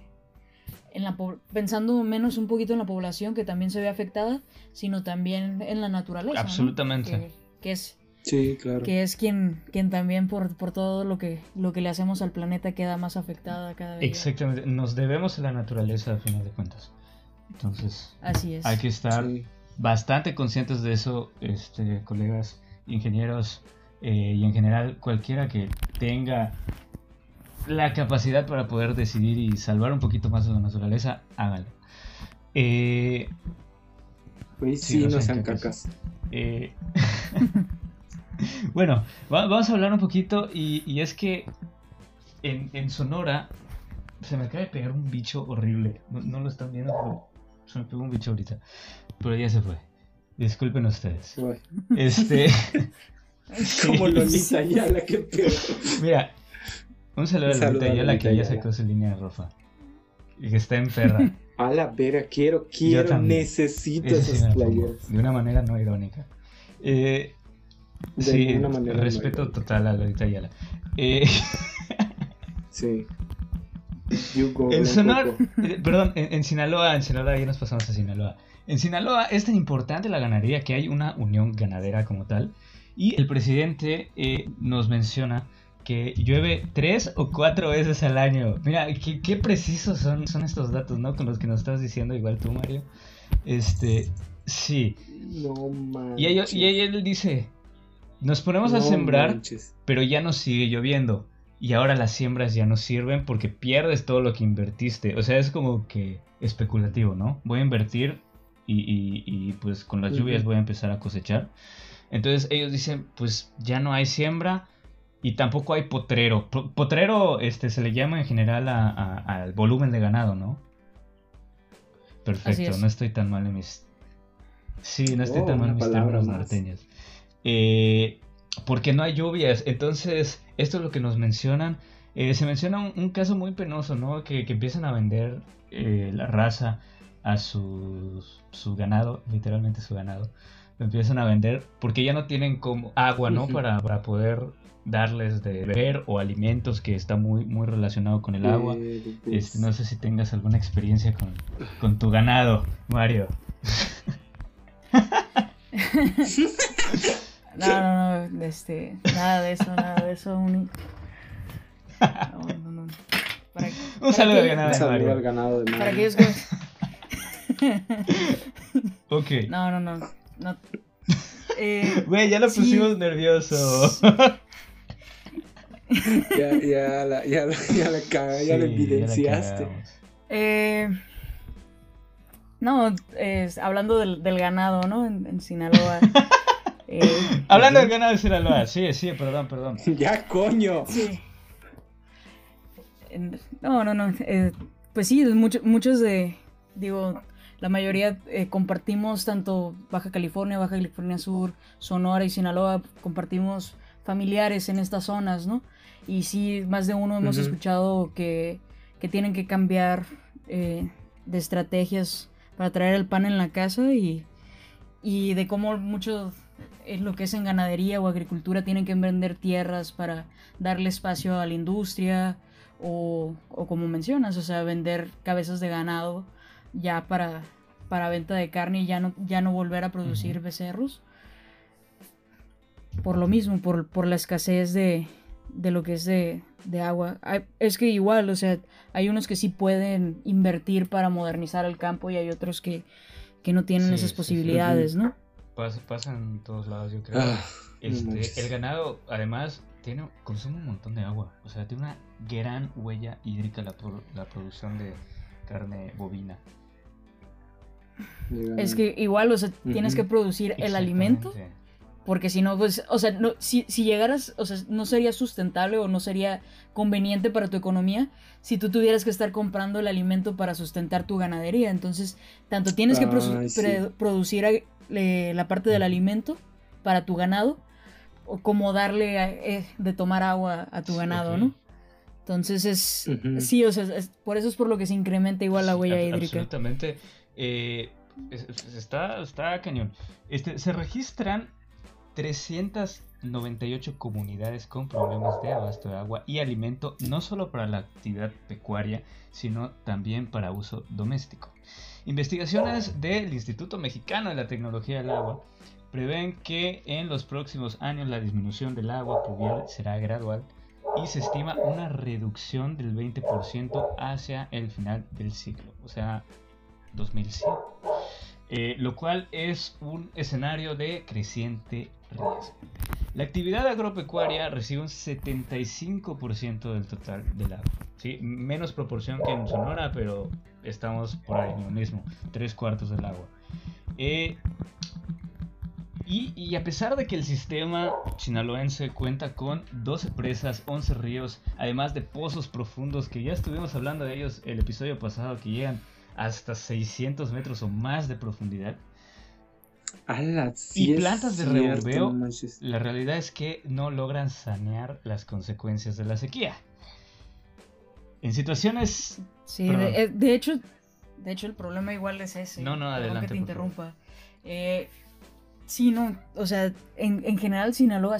en la pensando menos un poquito en la población que también se ve afectada, sino también en la naturaleza. Absolutamente. Que, es Sí, claro. Que es quien, quien también por, por todo lo que, lo que le hacemos al planeta queda más afectada cada vez. Exactamente, nos debemos a la naturaleza al final de cuentas. Entonces, Así es. hay que estar bastante conscientes de eso, este, colegas ingenieros, eh, y en general cualquiera que tenga la capacidad para poder decidir y salvar un poquito más de la naturaleza, hágalo. Eh, sí, no sean cacas. Eh, bueno, vamos a hablar un poquito y, es que en, Sonora se me acaba de pegar un bicho horrible. No, lo están viendo, pero se me pegó un bicho ahorita. Pero ya se fue. Disculpen ustedes. Este. Como Lolita Ayala, qué peor. Mira, un saludo a Lolita Ayala que ya sacó su línea de ropa. Y que está en perra. A la vera, quiero, quiero, necesito esas playeras. De una manera no irónica. Eh, de sí, una manera respeto total a Lolita Ayala. Eh, sí. en Sonora, eh, perdón, en, en, Sinaloa, en Sinaloa ya nos pasamos a Sinaloa. En Sinaloa es tan importante la ganadería que hay una unión ganadera como tal. Y el presidente eh, nos menciona que llueve tres o cuatro veces al año. Mira, qué, precisos son, son estos datos, ¿no? Con los que nos estás diciendo, igual tú, Mario. Este, sí. No manches. Y, ellos, y él dice, nos ponemos a sembrar, pero ya no sigue lloviendo. Y ahora las siembras ya no sirven porque pierdes todo lo que invertiste. O sea, es como que especulativo, ¿no? Voy a invertir y, y, pues con las lluvias voy a empezar a cosechar. Entonces ellos dicen, pues ya no hay siembra y tampoco hay potrero. Potrero este, se le llama en general al volumen de ganado, ¿no? Perfecto, no estoy tan mal en mis... Sí, no estoy tan oh, mal en mis términos norteños. Eh, porque no hay lluvias. Entonces, esto es lo que nos mencionan. Eh, se menciona un, caso muy penoso, ¿no? Que, empiezan a vender eh, la raza a su, su ganado, literalmente su ganado, lo empiezan a vender porque ya no tienen como agua, ¿no? Para, para poder darles de beber o alimentos que está muy, muy relacionado con el agua. Eh, Este, pues, no sé si tengas alguna experiencia con, con tu ganado, Mario. No, no, no, este, nada de eso, nada de eso. Un... No, no, no. Para, Un para saludo al que- ganado Un de saludo al ganado de Para Mario. aquellos que... Ok. No, no, no. no. Eh, Güey, ya lo Sí. pusimos nervioso. Ya, ya, la, ya, la, ya la caga, ya la Sí, evidenciaste. cagamos. eh, no, es- hablando del, del ganado, ¿no? En, en Sinaloa. Eh, Hablando del ganado de Sinaloa, sí, sí, perdón, perdón. ya, coño. Sí. No, no, no. eh, pues sí, mucho- muchos de, digo, la mayoría eh, compartimos tanto Baja California, Baja California Sur, Sonora y Sinaloa, compartimos familiares en estas zonas, ¿no? Y sí, más de uno hemos escuchado que, que tienen que cambiar eh, de estrategias para traer el pan en la casa y, y de cómo mucho en lo que es en ganadería o agricultura tienen que vender tierras para darle espacio a la industria o, o como mencionas, o sea, vender cabezas de ganado ya para, para venta de carne y ya no, ya no volver a producir becerros. Por lo mismo, por, por la escasez de, de lo que es de, de agua. Hay- Es que igual, o sea, hay unos que sí pueden invertir para modernizar el campo y hay otros que, que no tienen Sí, esas sí, sí. posibilidades, ¿no? Pasa, pasa en todos lados, yo creo. Ah, Este, el ganado, además, tiene, consume un montón de agua. O sea, tiene una gran huella hídrica la, pro- la producción de carne bovina. Es que igual, o sea, tienes que producir el alimento. Porque si no, pues, o sea, no, si, si llegaras, o sea, no sería sustentable o no sería conveniente para tu economía si tú tuvieras que estar comprando el alimento para sustentar tu ganadería. Entonces, tanto tienes que Ay, sí. producir eh, la parte del alimento para tu ganado, o como darle eh, de tomar agua a tu ganado. ¿no? Entonces es, sí, o sea, es- por eso es por lo que se incrementa igual la huella hídrica. Absolutamente. Eh, es- es- está, está cañón. Este, se registran 398 comunidades con problemas de abasto de agua y alimento, no solo para la actividad pecuaria, sino también para uso doméstico. Investigaciones del Instituto Mexicano de la Tecnología del Agua prevén que en los próximos años la disminución del agua pluvial será gradual y se estima una reducción del 20% hacia el final del ciclo, o sea, 2100. Eh, lo cual es un escenario de creciente riesgo. La actividad agropecuaria recibe un 75% del total del agua. ¿sí? Menos proporción que en Sonora, pero estamos por ahí lo mismo, tres cuartos del agua. Eh, y, y a pesar de que el sistema sinaloense cuenta con 12 presas, 11 ríos, además de pozos profundos, que ya estuvimos hablando de ellos el episodio pasado, que llegan hasta 600 metros o más de profundidad, Ala, sí y plantas de manches. la realidad es que no logran sanear las consecuencias de la sequía. En situaciones... Sí, de, eh, de hecho, de hecho el problema igual es ese. No, no, adelante, que te interrumpa. Eh, sí, no, o sea, en, en general Sinaloa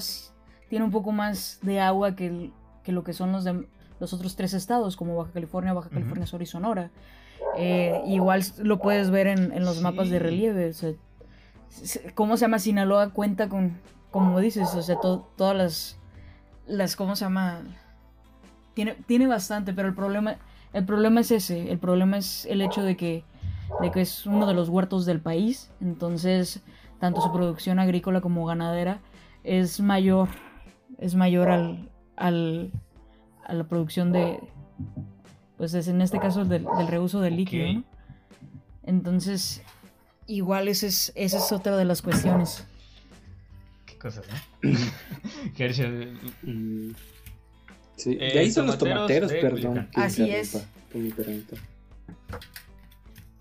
tiene un poco más de agua que, el- que lo que son los, de, los otros tres estados, como Baja California, Baja. California Sur y Sonora. Eh, igual lo puedes ver en, en los mapas de relieve. o sea, ¿Cómo se llama Sinaloa? Cuenta con, como dices, o sea, to- todas las, las, ¿cómo se llama? Tiene, tiene bastante, pero el problema, el problema es ese. El problema es el hecho de que, de que es uno de los huertos del país. Entonces, tanto su producción agrícola como ganadera es mayor, es mayor al, al, a la producción de, pues es en este caso del, del reuso del líquido. ¿no? Entonces, igual esa es, esa es otra de las cuestiones. ¿Qué cosas, no? Herschel, Mm. Sí, Eh, de ahí son los tomateros perdón. Así es.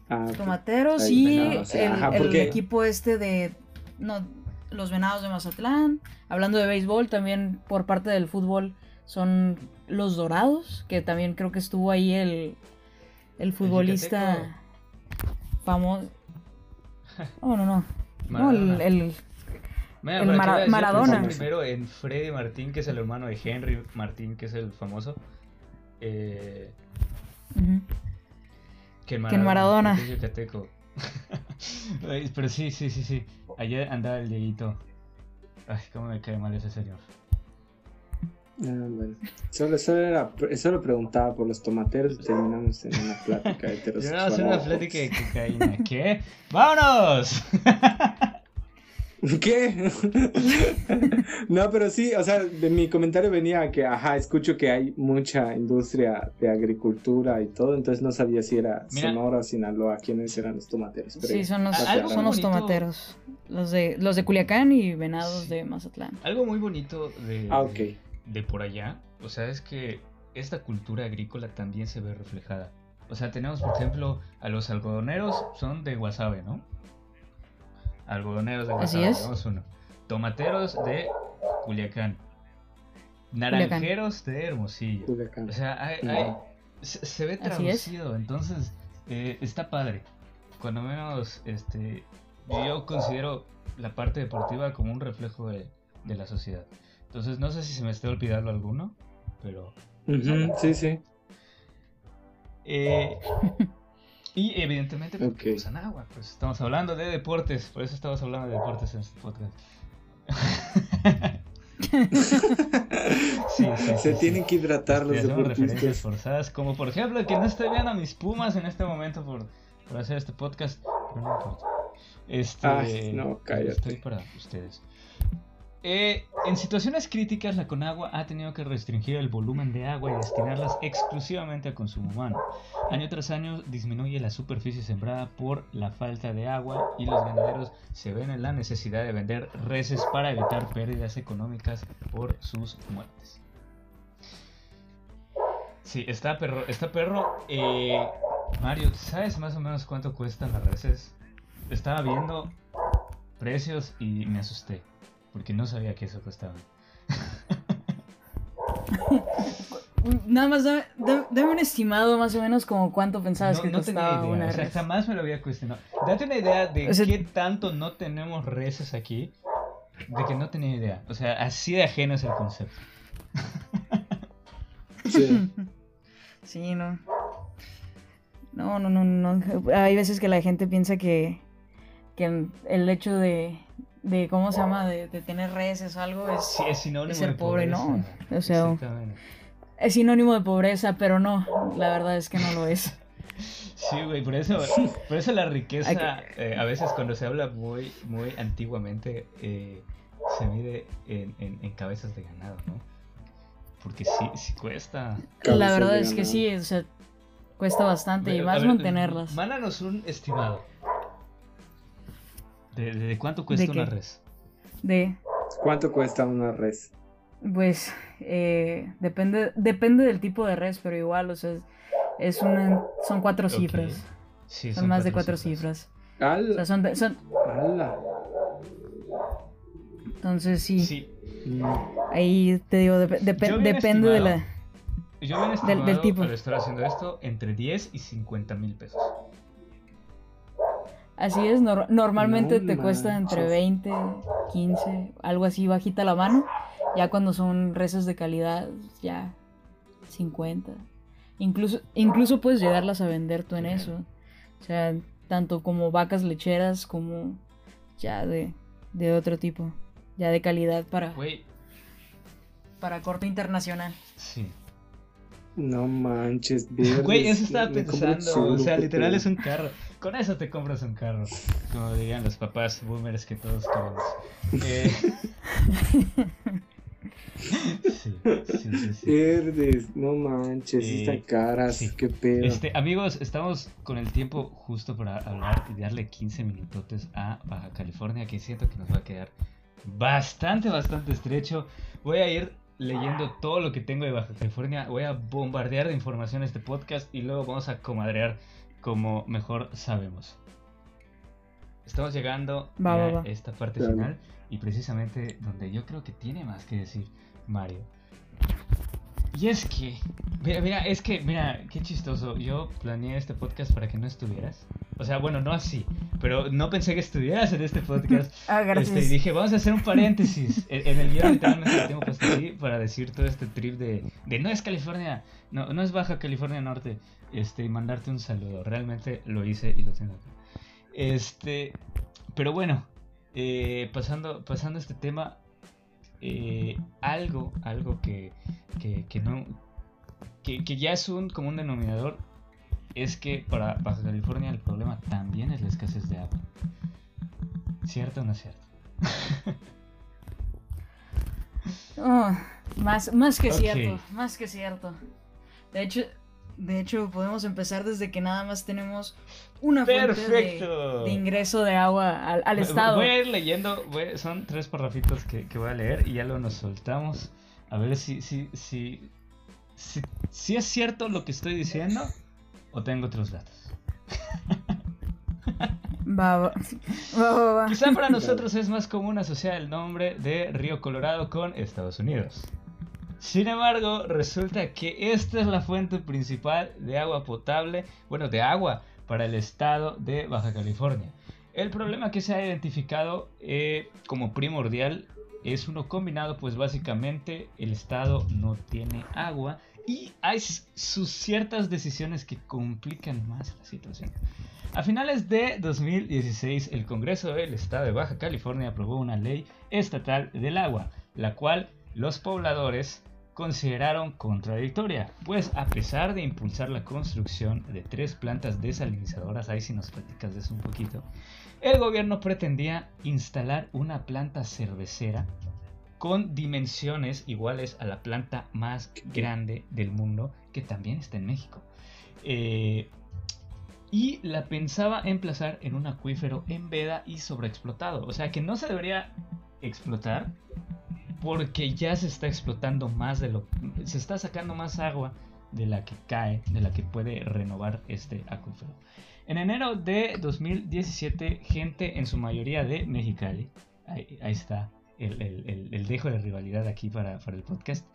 Ah. Tomateros Ahí, y bueno, o sea, el, ajá, el porque- equipo este de no, los Venados de Mazatlán. Hablando de béisbol, también por parte del fútbol son los Dorados, que también creo que estuvo ahí el, el futbolista. famoso. Oh, no, no. No, el, el- Mira, el Mara- Maradona. primero en Freddy Martín, que es el hermano de Henry Martín, que es el famoso. Eh, que en Que en Maradona. que Pero sí, sí, sí, sí. Ayer andaba el Dieguito. Ay, cómo me cae mal ese señor. Ah, bueno. Solo, solo, era, solo preguntaba por los tomateros y terminamos en una plática Yo heterosexual. no hacer una plática de cocaína. ¿Qué? ¡Vámonos! ¿Qué? no, pero sí, o sea, de mi comentario venía que, ajá, escucho que hay mucha industria de agricultura y todo, entonces no sabía si era Mira. Sonora o Sinaloa, quiénes eran los tomateros. pero Sí, son los, algo son los bonito. tomateros. Los de, los de Culiacán y Venados Sí. de Mazatlán. Algo muy bonito de, Ah, ok. De por allá, o sea, es que esta cultura agrícola también se ve reflejada. O sea, tenemos, por ejemplo, a los algodoneros, son de Guasave, ¿no? Algodoneros de Así Guasave, es. uno. Tomateros de Culiacán. Naranjeros de Hermosillo. Culiacán. O sea, hay- hay- se, se ve traducido, entonces eh, está padre. Cuando menos, este, yo considero la parte deportiva como un reflejo de, de la sociedad. Entonces no sé si se me está olvidando alguno, pero... Sí, sí. eh, y evidentemente pues, Ok. usan agua, pues estamos hablando de deportes, por eso estamos hablando de deportes en este podcast. Sí, sí, Se sí, tienen que hidratar los deportistas. forzadas, como por ejemplo que no estoy viendo a mis pumas en este momento por, por hacer este podcast, pero no importa. Este, Ay, no, cállate. Estoy para ustedes. Eh, en situaciones críticas, la Conagua ha tenido que restringir el volumen de agua y destinarlas exclusivamente a consumo humano. Año tras año disminuye la superficie sembrada por la falta de agua y los ganaderos se ven en la necesidad de vender reses para evitar pérdidas económicas por sus muertes. Sí, está perro. Está perro. Eh, Mario, ¿sabes más o menos cuánto cuestan las reses? Estaba viendo precios y me asusté. Porque no sabía que eso costaba. Nada más dame, dame- dame un estimado más o menos como cuánto pensabas No, que no tenía costaba idea. una o sea, res. jamás me lo había cuestionado. Date una idea de O sea- qué tanto no tenemos reses aquí. De que no tenía idea. O sea, así de ajeno es el concepto. Sí. Sí, no. No, no, no, no. Hay veces que la gente piensa que, que el hecho de, de ¿cómo se llama? De, de tener reses o algo es, Sí, es sinónimo es ser de pobre, pobreza. ¿no? O sea, Exactamente. es sinónimo de pobreza, pero no, la verdad es que no lo es. Sí, güey, por eso, por eso la riqueza, eh, a veces cuando se habla muy, muy antiguamente, eh, se mide en, en- en cabezas de ganado, ¿no? Porque sí, sí cuesta. la verdad es que sí, o sea, cuesta bastante y A más ver, mantenerlas. Mándanos un estimado. ¿De, de cuánto cuesta ¿De una res? De, ¿Cuánto cuesta una res? pues, eh, depende, depende del tipo de res, pero igual, o sea, es una, son cuatro Ok. cifras. Sí, Son más de cuatro cifras. O sea, son, de- son, entonces sí, Sí, Mm, ahí te digo, dep- dep- depende de estimado- la... yo había del estimado tipo. al estar haciendo esto entre 10 y 50 mil pesos. Así es, nor- normalmente No te cuesta entre manches. 20, 15, algo así bajita la mano. Ya cuando son reses de calidad, ya 50. Incluso, incluso puedes llegarlas a vender tú en eso. O sea, tanto como vacas lecheras como ya de, de otro tipo. Ya de calidad para, para corte internacional. sí. No manches, Güey, eso estaba pensando. solo O sea, literal es un carro. Con eso te compras un carro. Como dirían los papás boomers que todos queremos. Eh, Sí, sí, sí, sí. Verdes, no manches, Eh, están caras, sí. qué pedo. Este, amigos, estamos con el tiempo justo para hablar y darle 15 minutotes a Baja California, que siento que nos va a quedar bastante, bastante estrecho. Voy a ir leyendo todo lo que tengo de Baja California, voy a bombardear de información este podcast y luego vamos a comadrear como mejor sabemos. Estamos llegando Va, ya va, va. a esta parte Claro. final y precisamente donde yo creo que tiene más que decir Mario. Y es que, mira, mira, es que, mira, qué chistoso. Yo planeé este podcast para que no estuvieras. O sea, bueno, no así, pero no pensé que estuvieras en este podcast. Ah, gracias. Este, y dije, vamos a hacer un paréntesis. En, en el guion lo tengo así para decir todo este trip de, de no es California, no, no es Baja California Norte, este, y mandarte un saludo. Realmente lo hice y lo tengo acá. Este, pero bueno, eh, pasando, pasando este tema, eh, algo, algo que, que, que no, que, que ya es un común denominador es que para Baja California el problema también es la escasez de agua. ¿Cierto o no es cierto? Oh, más, más que cierto, más que cierto. De hecho, de hecho, podemos empezar desde que nada más tenemos una fuente de, Perfecto. de ingreso de agua al, al estado. Voy a ir leyendo, voy- son tres parrafitos que, que voy a leer y ya luego nos soltamos. A ver si, si, si, si, si es cierto lo que estoy diciendo o tengo otros datos. Va. Quizá para nosotros es más común asociar el nombre de Río Colorado con Estados Unidos. Sin embargo, resulta que esta es la fuente principal de agua potable, bueno, de agua para el estado de Baja California. El problema que se ha identificado eh, como primordial es uno combinado, pues básicamente el estado no tiene agua y hay sus ciertas decisiones que complican más la situación. A finales de 2016, el Congreso del Estado de Baja California aprobó una ley estatal del agua, la cual los pobladores consideraron contradictoria, pues a pesar de impulsar la construcción de tres plantas desalinizadoras, ahí si nos platicas de eso un poquito, el gobierno pretendía instalar una planta cervecera con dimensiones iguales a la planta más grande del mundo, que también está en México. Eh, y la pensaba emplazar en un acuífero en veda y sobreexplotado. O sea que no se debería explotar porque ya se está explotando más de lo... Se está sacando más agua de la que cae, de la que puede renovar este acuífero. En enero de 2017, gente en su mayoría de Mexicali, ahí, ahí está el, el- el- el dejo de rivalidad aquí para, para el podcast,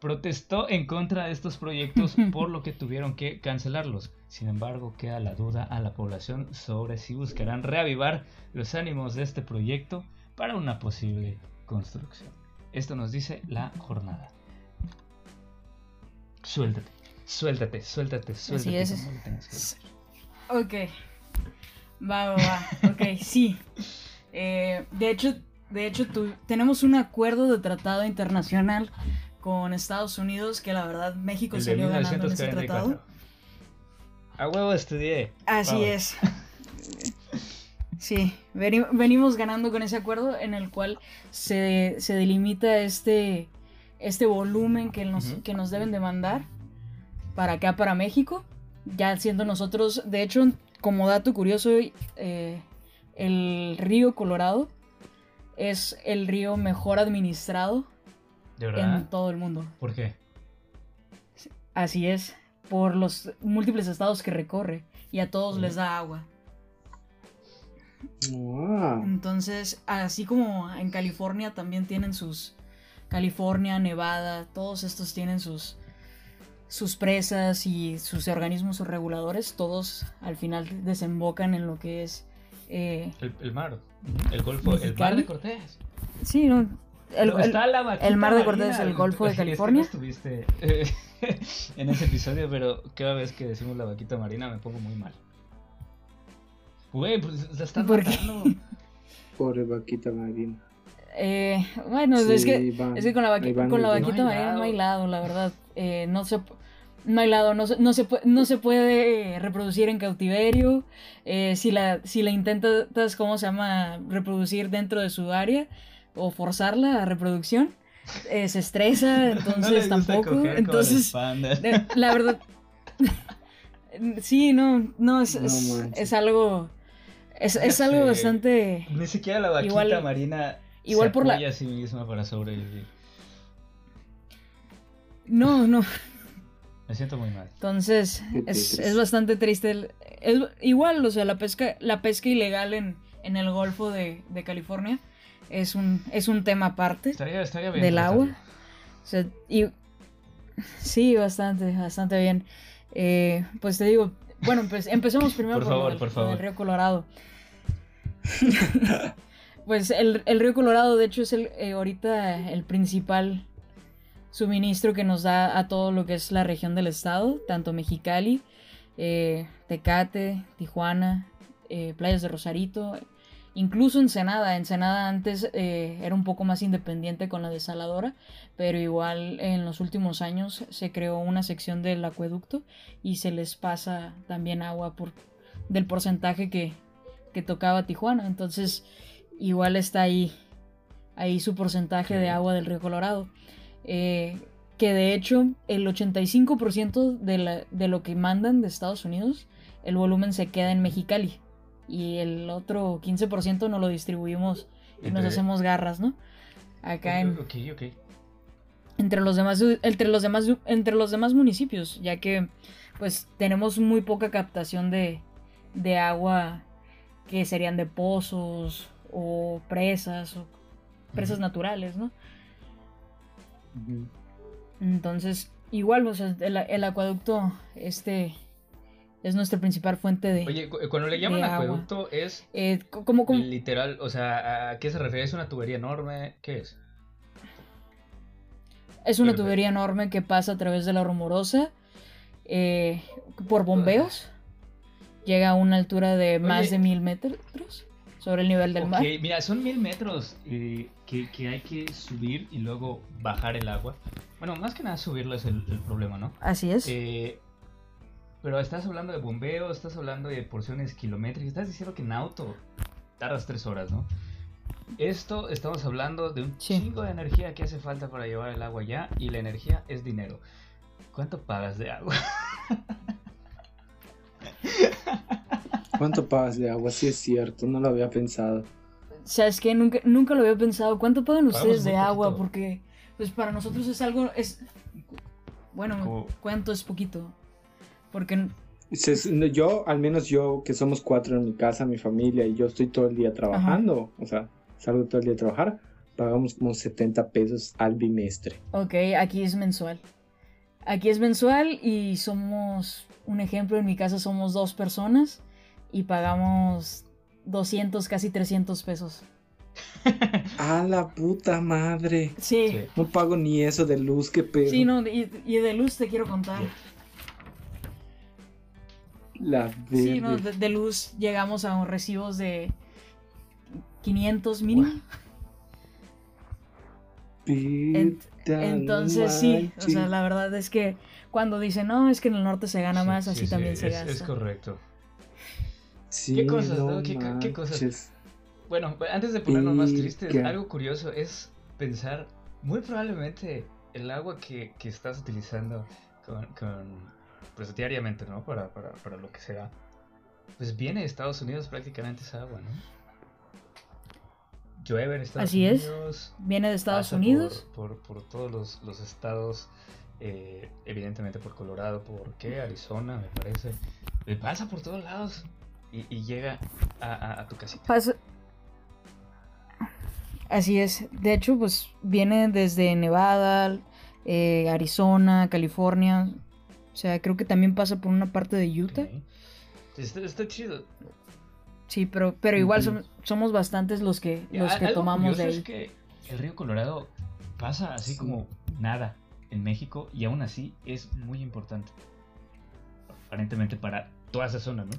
protestó en contra de estos proyectos por lo que tuvieron que cancelarlos. Sin embargo, queda la duda a la población sobre si buscarán reavivar los ánimos de este proyecto para una posible construcción. Esto nos dice la jornada. Suéltate, suéltate, suéltate, suéltate. es. como lo tengas que decir. Ok. Va, va, va. Ok, sí. Eh, de hecho, de hecho tu- tenemos un acuerdo de tratado internacional con Estados Unidos que la verdad México El salió ganando en ese 1944. tratado. A huevo estudié. Así Vamos. es. Sí, veni- venimos ganando con ese acuerdo en el cual se, se delimita este, este volumen que nos, que nos deben de mandar para acá, para México. Ya siendo nosotros, de hecho, como dato curioso, eh, el río Colorado es el río mejor administrado ¿De en todo el mundo. ¿Por qué? Así es, por los múltiples estados que recorre y a todos les da agua. Wow. Entonces, así como en California también tienen sus California, Nevada, todos estos tienen sus sus presas y sus organismos reguladores, todos al final desembocan en lo que es eh, El, el mar. El golfo. El mar de Cortés. sí, ¿no? El- ¿Dónde el- está la vaquita el mar de? Cortés, el Golfo de Es que California. no estuviste eh, en ese episodio, pero cada vez que decimos la vaquita marina me pongo muy mal. Güey, pues la están ¿Por qué? matando. Pobre vaquita marina. eh, bueno, Sí, es que van- Es que con la, vaqui- ahí van con la vaquita No marina no lado. hay lado, la verdad. Eh, no se no hay lado, no se, no se, puede, no se puede reproducir en cautiverio. Eh, si, la, si la intentas, ¿cómo se llama? Reproducir dentro de su área o forzarla a reproducción, eh, se estresa, No entonces gusta tampoco. Entonces, eh, la verdad. sí, no, no, es, No es, es algo. Es, es algo sé. bastante. Ni siquiera la vaquita Igual- marina igual se por la- a sí misma para sobrevivir. No, no. Me siento muy mal. Entonces, es, es bastante triste. el- igual, o sea, la pesca, la pesca ilegal en, en el Golfo de, de California es un, es un tema aparte Estaría, estaría bien. del agua. O sea, y, sí, bastante, bastante bien. Eh, pues te digo, Bueno, pues empecemos primero Por por, favor, del- por favor. del río Colorado. pues el, río Colorado, de hecho, es el, eh, ahorita el principal suministro que nos da a todo lo que es la región del estado, tanto Mexicali, eh, Tecate, Tijuana, eh, playas de Rosarito, incluso Ensenada. Ensenada antes era un poco más independiente con la desaladora, pero igual en los últimos años se creó una sección del acueducto y se les pasa también agua por, del porcentaje que, que tocaba Tijuana. Entonces, igual está ahí, ahí su porcentaje de agua del río Colorado. Eh, que de hecho, el 85% de, la- de lo que mandan de Estados Unidos, el volumen se queda en Mexicali. Y el otro 15% nos lo distribuimos y nos hacemos garras, ¿no? Acá en, Ok, ok. entre los demás entre los demás entre los demás municipios ya que pues tenemos muy poca captación de, de agua que serían de pozos o presas o presas naturales no entonces igual o sea, el, el acueducto este es nuestra principal fuente de Oye, cu- cuando le llaman agua. acueducto es eh, co- como, como- literal, o sea, ¿a qué se refiere? ¿Es una tubería enorme? ¿Qué es? es una Perfecto. tubería enorme que pasa a través de la rumorosa eh, por bombeos llega a una altura de más Oye. de mil metros sobre el nivel del Ok, mar. mira, son mil metros eh, que, que hay que subir y luego bajar el agua. Bueno, más que nada subirlo es el, el problema, ¿no? Así es. Eh, pero estás hablando de bombeo, estás hablando de porciones kilométricas, estás diciendo que en auto tardas tres horas, ¿no? Esto estamos hablando de un Sí. chingo de energía que hace falta para llevar el agua allá y la energía es dinero. ¿Cuánto pagas de agua? ¿Cuánto pagas de agua? Sí es cierto, no lo había pensado. ¿Sabes qué? Nunca, nunca lo había pensado. ¿Cuánto pagan Pagamos ustedes de agua? poquito. Porque pues para nosotros es algo... es Bueno, Como- ¿cuánto es poquito? Porque Yo, al menos yo, que somos cuatro en mi casa, mi familia, y yo estoy todo el día trabajando, o sea, salgo todo el día a trabajar, pagamos como 70 pesos al bimestre. Ok, aquí es mensual. Aquí es mensual y somos, un ejemplo, en mi casa somos dos personas y pagamos 200, casi 300 pesos. ¡A la puta madre! Sí, Sí. No pago ni eso de luz, qué pedo. sí, no, y, y de luz te quiero contar. La Sí, no, de, de luz llegamos a recibos de 500 mínimo. Ent- Entonces sí, o sea, la verdad es que cuando dicen, no, es que en el norte se gana Sí, más, sí, así sí, también se es, gasta. es correcto. Sí, ¿Qué cosas, no no? ¿Qué- cosas? Bueno, antes de ponernos más tristes, algo curioso es pensar, muy probablemente el agua que, que estás utilizando con, con, pues diariamente, ¿no? Para, para, para lo que sea, pues viene de Estados Unidos prácticamente esa agua, ¿no? Llueve en Estados Así es. Unidos. Viene de Estados Unidos. Por, por, por todos los, los estados, eh, evidentemente por Colorado, por qué, Arizona, me parece. Eh, Pasa por todos lados y, y llega a, a- a tu casita. Así es. De hecho, pues viene desde Nevada, eh, Arizona, California. O sea, creo que también pasa por una parte de Utah. Ok. Está, está chido. Sí, pero, pero igual somos bastantes los que, los que tomamos de ahí. es que el río Colorado pasa así Sí. como nada en México y aún así es muy importante. Aparentemente para toda esa zona, ¿no?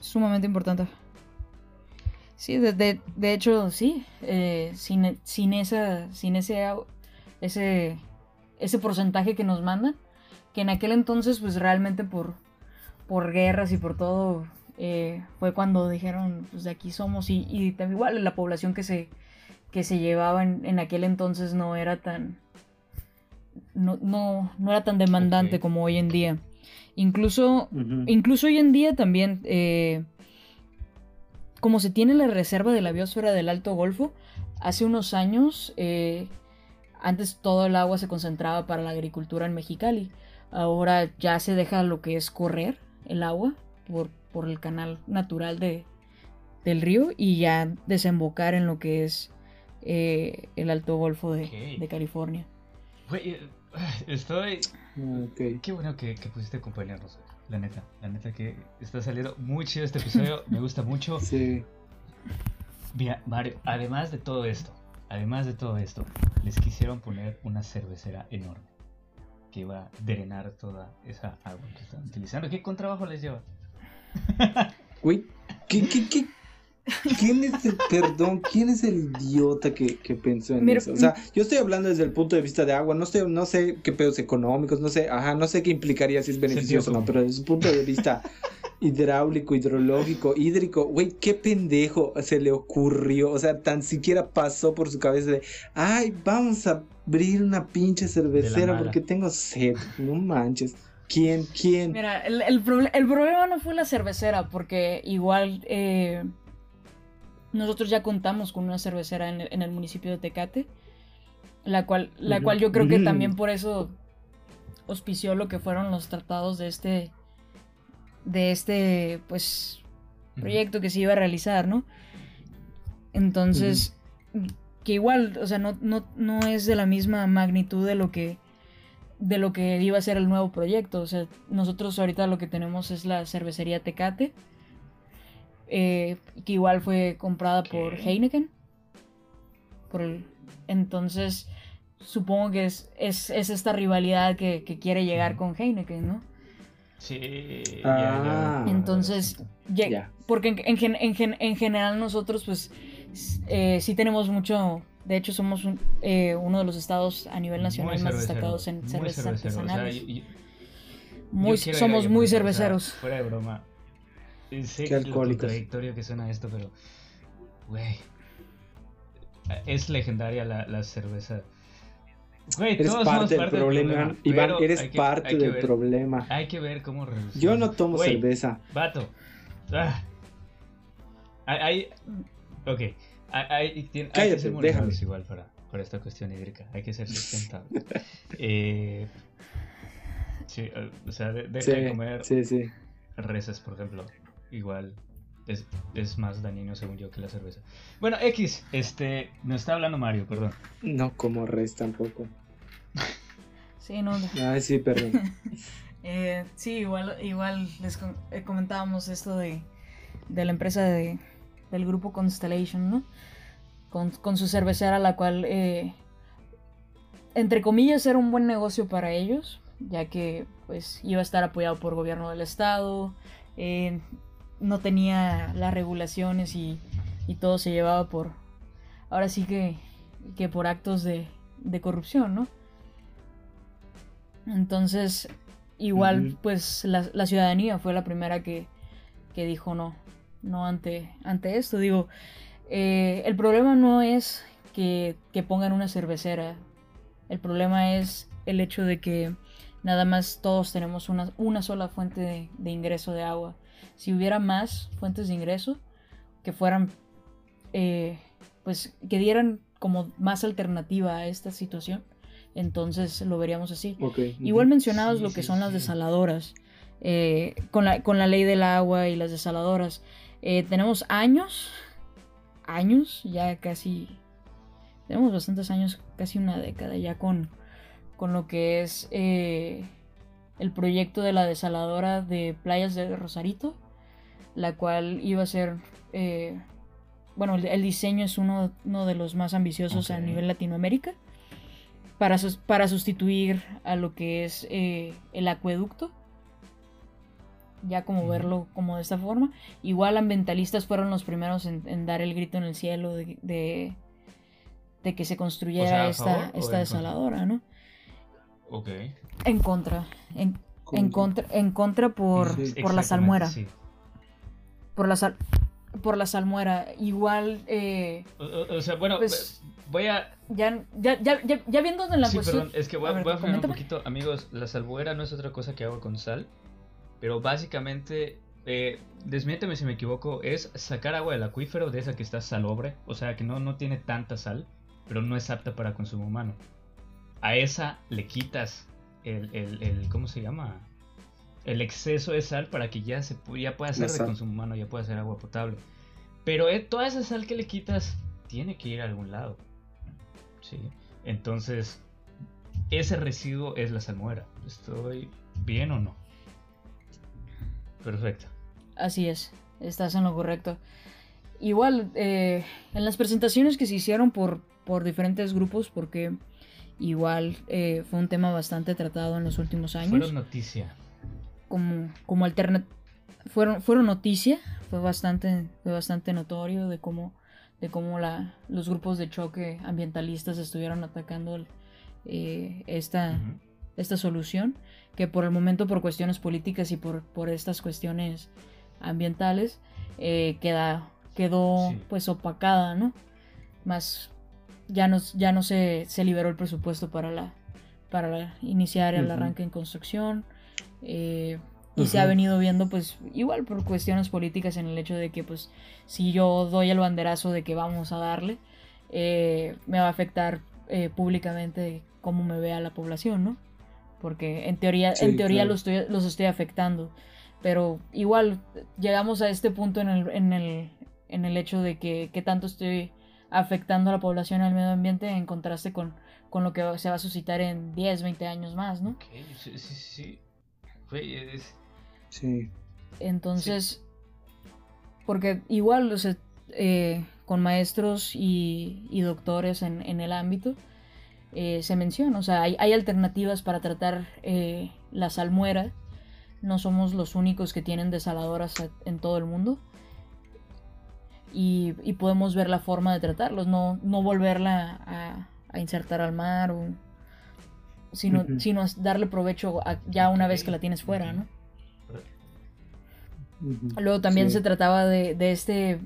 Sumamente importante. Sí, de, de- hecho, sí. eh, sin, sin, esa, sin ese, ese, ese porcentaje que nos mandan, que en aquel entonces, pues realmente por, por guerras y por todo, eh, fue cuando dijeron, pues de aquí somos. Y, y igual la población que se, que se llevaba en, en aquel entonces no era tan... No, no, no era tan demandante como hoy en día. Incluso. Incluso hoy en día también, eh, como se tiene la reserva de la biosfera del Alto Golfo, hace unos años, eh, antes todo el agua se concentraba para la agricultura en Mexicali. Ahora ya se deja lo que es correr el agua por, por el canal natural de, del río y ya desembocar en lo que es eh, el Alto Golfo de, de California. Güey, eh, estoy Ah, ok. Qué bueno que, que pusiste compañeros, la neta. La neta que está saliendo muy chido este episodio, me gusta mucho. Sí. Mira, Mario, además de todo esto, además de todo esto, les quisieron poner una cervecera enorme que iba a drenar toda esa agua que estaban utilizando. ¿Qué contrabajo les lleva? Güey, ¿qué, qué, qué? ¿Quién es el, perdón, quién es el idiota que, que pensó en Mira, eso? O sea, yo estoy hablando desde el punto de vista de agua, no sé, no sé qué pedos económicos, no sé, ajá, no sé qué implicaría si es beneficioso o no, pero desde el punto de vista hidráulico, hidrológico, hídrico, güey, qué pendejo se le ocurrió, o sea, tan siquiera pasó por su cabeza de, ay, vamos a abrir una pinche cervecera porque tengo sed, no manches. ¿Quién? ¿Quién? Mira, el, el proble- el problema no fue la cervecera, porque igual eh, nosotros ya contamos con una cervecera en el, en el municipio de Tecate, la cual, la cual yo creo que Mm. también por eso auspició lo que fueron los tratados de este, de este, pues, proyecto que se iba a realizar, ¿no? Entonces, que igual, o sea, no, no, no es de la misma magnitud de lo que de lo que iba a ser el nuevo proyecto. O sea, nosotros ahorita lo que tenemos es la cervecería Tecate, eh, que igual fue comprada por. Heineken. Por el- entonces, supongo que es, es, es esta rivalidad que, que quiere llegar con Heineken, ¿no? Sí, ya, Ah. ya. Entonces, ya- Ya. porque en, en gen- en gen- en general nosotros pues eh, sí tenemos mucho, de hecho somos un- eh, uno de los estados a nivel nacional Muy más cervecero, destacados en cervezas o sea, artesanales. y- Muy- somos muy o cerveceros. fuera de broma. Sé Qué lo contradictorio que suena esto, pero. Güey. Es legendaria la, la cerveza. Güey, Eres todos somos parte del problema, Iván, pero eres que- parte del ver- problema. Hay que ver cómo reducir. Yo no tomo Güey, cerveza. Vato. Ah. Hay. Ok. Hay, hay- tien- hay Cállate, que ser déjame. igual para, para esta cuestión hídrica. Hay que ser sustentable. eh, sí, o sea, de- deja de Sí, comer sí, sí. reses, por ejemplo. Igual es, es más dañino, según yo, que la cerveza. Bueno, X, este. Nos está hablando Mario, perdón. No como res tampoco. Sí, no, Ay, sí, perdón. eh, sí, igual, igual les eh, comentábamos esto de, de la empresa de, del grupo Constellation, ¿no? Con, con su cervecera, la cual, eh, entre comillas, era un buen negocio para ellos, ya que pues iba a estar apoyado por gobierno del estado, eh, no tenía las regulaciones y, y todo se llevaba por, ahora sí que, que por actos de, de corrupción, ¿no? Entonces, igual, pues la, la ciudadanía fue la primera que, que dijo no, no ante, ante esto. Digo, eh, el problema no es que, que pongan una cervecera, el problema es el hecho de que nada más todos tenemos una, una sola fuente de, de ingreso de agua. Si hubiera más fuentes de ingreso, que fueran, eh, pues, que dieran como más alternativa a esta situación, entonces lo veríamos así. Igual mencionados Sí, lo que sí, son las desaladoras, eh, con, la, con la ley del agua y las desaladoras. eh, tenemos años, años, ya casi, tenemos bastantes años, casi una década ya con, con lo que es eh, el proyecto de la desaladora de playas de Rosarito, la cual iba a ser, eh, bueno, el, el diseño es uno, uno de los más ambiciosos a nivel Latinoamérica para, sus- para sustituir a lo que es eh, el acueducto. Ya como verlo como de esta forma. Igual ambientalistas fueron los primeros en, en dar el grito en el cielo de, de, de que se construyera O sea, ¿a esta, esta desaladora, ¿no? Ok. En contra. En, en Contra. en contra por, Sí, por la salmuera. sí. Por la sal, por la salmuera. Igual, eh, O, sea, bueno, Pues, voy a. ya, ya, ya, ya, viendo en la sí, cuestión. perdón, es que voy a, A ver, voy a frenar un poquito. Amigos, la salmuera no es otra cosa que agua con sal. Pero básicamente, eh, desmiénteme si me equivoco, es sacar agua del acuífero de esa que está salobre. O sea, que no, no tiene tanta sal, pero no es apta para consumo humano. A esa le quitas el, el, el- ¿cómo se llama? El exceso de sal para que ya, se, ya pueda ser de consumo humano, ya pueda ser agua potable. Pero eh, toda esa sal que le quitas tiene que ir a algún lado. ¿sí? Entonces, ese residuo es la salmuera. ¿Estoy bien o no? Perfecto. Así es, estás en lo correcto. Igual, eh, en las presentaciones que se hicieron por, por diferentes grupos, porque igual eh, fue un tema bastante tratado en los últimos años. Fueron noticia. Como, como alternativa. Fueron, fueron noticia, fue bastante, fue bastante notorio de cómo, de cómo la, los grupos de choque ambientalistas estuvieron atacando eh, esta, esta solución, que por el momento por cuestiones políticas y por, por estas cuestiones ambientales eh, queda, quedó pues opacada, ¿no? Más ya no, ya no se, se liberó el presupuesto para la para iniciar el arranque en construcción eh, y se ha venido viendo pues igual por cuestiones políticas en el hecho de que pues si yo doy el banderazo de que vamos a darle eh, me va a afectar eh, públicamente cómo me vea la población no porque en teoría en teoría los, estoy, los estoy afectando pero igual llegamos a este punto en el, en el, en el hecho de que, que tanto estoy afectando a la población y al medio ambiente en contraste con, con lo que se va a suscitar en 10, 20 años más, ¿no? sí, sí, sí. Es... Sí. Entonces, porque igual, o sea, eh, con maestros y, y doctores en, en, el ámbito, eh, se menciona, o sea, hay, hay alternativas para tratar eh, la salmuera. No somos los únicos que tienen desaladoras en todo el mundo y, podemos ver la forma de tratarlos, no, no volverla a, insertar al mar, o, sino, sino darle provecho ya una vez que la tienes fuera, ¿no? Luego también se trataba de, este,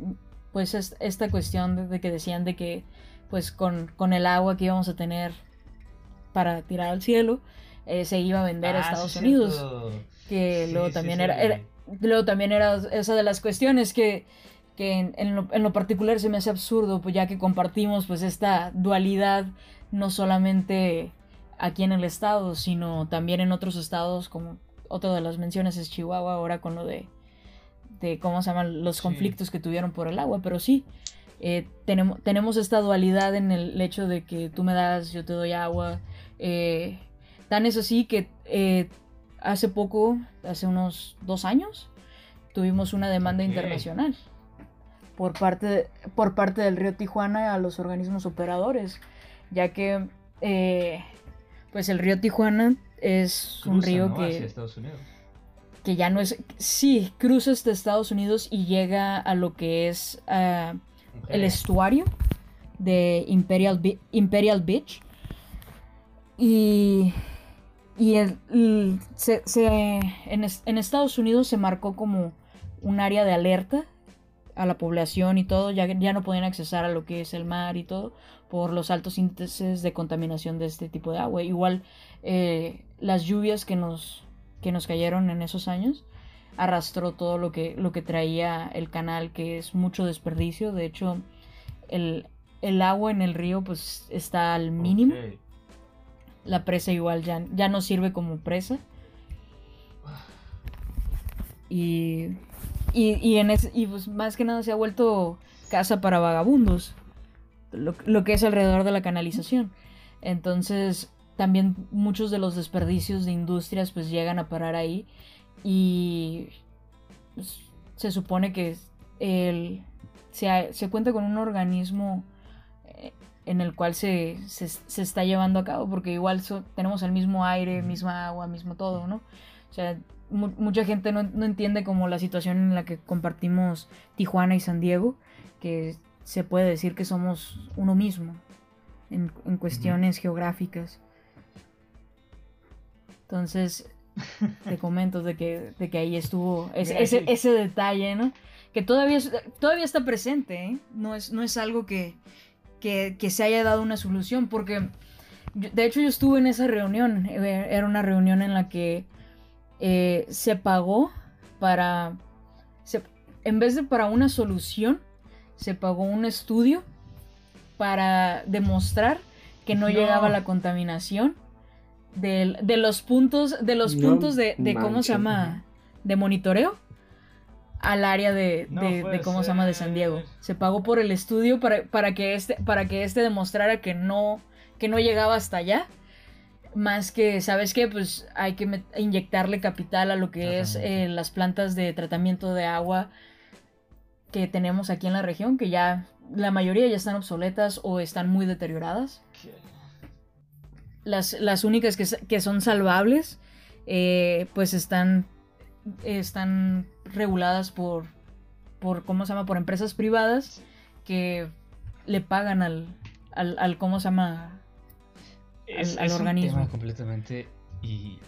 pues esta cuestión de, que decían de que pues con, con, el agua que íbamos a tener para tirar al cielo, eh, se iba a vender a ah, Estados Unidos. Que luego también era, luego también era esa de las cuestiones que que en, lo, particular se me hace absurdo, pues ya que compartimos pues esta dualidad no solamente aquí en el estado, sino también en otros estados, como otra de las menciones es Chihuahua, ahora con lo de, de ¿cómo se llaman? Los conflictos que tuvieron por el agua, pero sí, eh, tenemos, tenemos esta dualidad en el hecho de que tú me das, yo te doy agua. Eh, tan es así que eh, hace poco, hace unos dos años, tuvimos una demanda internacional por parte, por parte del río Tijuana a los organismos operadores, ya que eh, pues el río Tijuana es un río que, que ya no es, sí, cruza hasta Estados Unidos y llega a lo que es ah, el estuario de Imperial, Imperial Beach. Y, y el, se, en, en Estados Unidos se marcó como un área de alerta a la población y todo, ya, ya no podían accesar a lo que es el mar y todo por los altos índices de contaminación de este tipo de agua. Igual eh, las lluvias que nos, que nos cayeron en esos años arrastró todo lo que, lo que traía el canal, que es mucho desperdicio. De hecho, el, agua en el río pues está al mínimo. La presa igual ya, ya no sirve como presa. Y y, en y pues más que nada se ha vuelto casa para vagabundos, lo, que es alrededor de la canalización. Entonces, también muchos de los desperdicios de industrias pues llegan a parar ahí y pues, se supone que el, se, se, cuenta con un organismo eh, en el cual se, se, está llevando a cabo, porque igual tenemos el mismo aire, misma agua, mismo todo, ¿no? O sea, mucha gente no, entiende como la situación en la que compartimos Tijuana y San Diego, que se puede decir que somos uno mismo en, cuestiones geográficas. Entonces, te comento de que, de que ahí estuvo ese, ese, detalle, ¿no? Que todavía, todavía está presente, ¿eh? No es, no es algo que, que, que se haya dado una solución, porque de hecho yo estuve en esa reunión, eh, era una reunión en la que eh, se pagó para, en vez de para una solución, se pagó un estudio para demostrar que no, llegaba la contaminación de, los puntos, de los puntos de, ¿cómo se llama? De monitoreo al área de, cómo se llama de San Diego. Se pagó por el estudio para, para, que este, para que este demostrara que no, que no llegaba hasta allá más que, ¿sabes qué? Pues hay que inyectarle capital a lo que es eh, las plantas de tratamiento de agua que tenemos aquí en la región, que ya la mayoría ya están obsoletas o están muy deterioradas. Las, las únicas que, son salvables, eh, pues están, están reguladas por, por, ¿cómo se llama? Por empresas privadas que le pagan al, al, ¿cómo se llama? es, al organismo. Un tema completamente y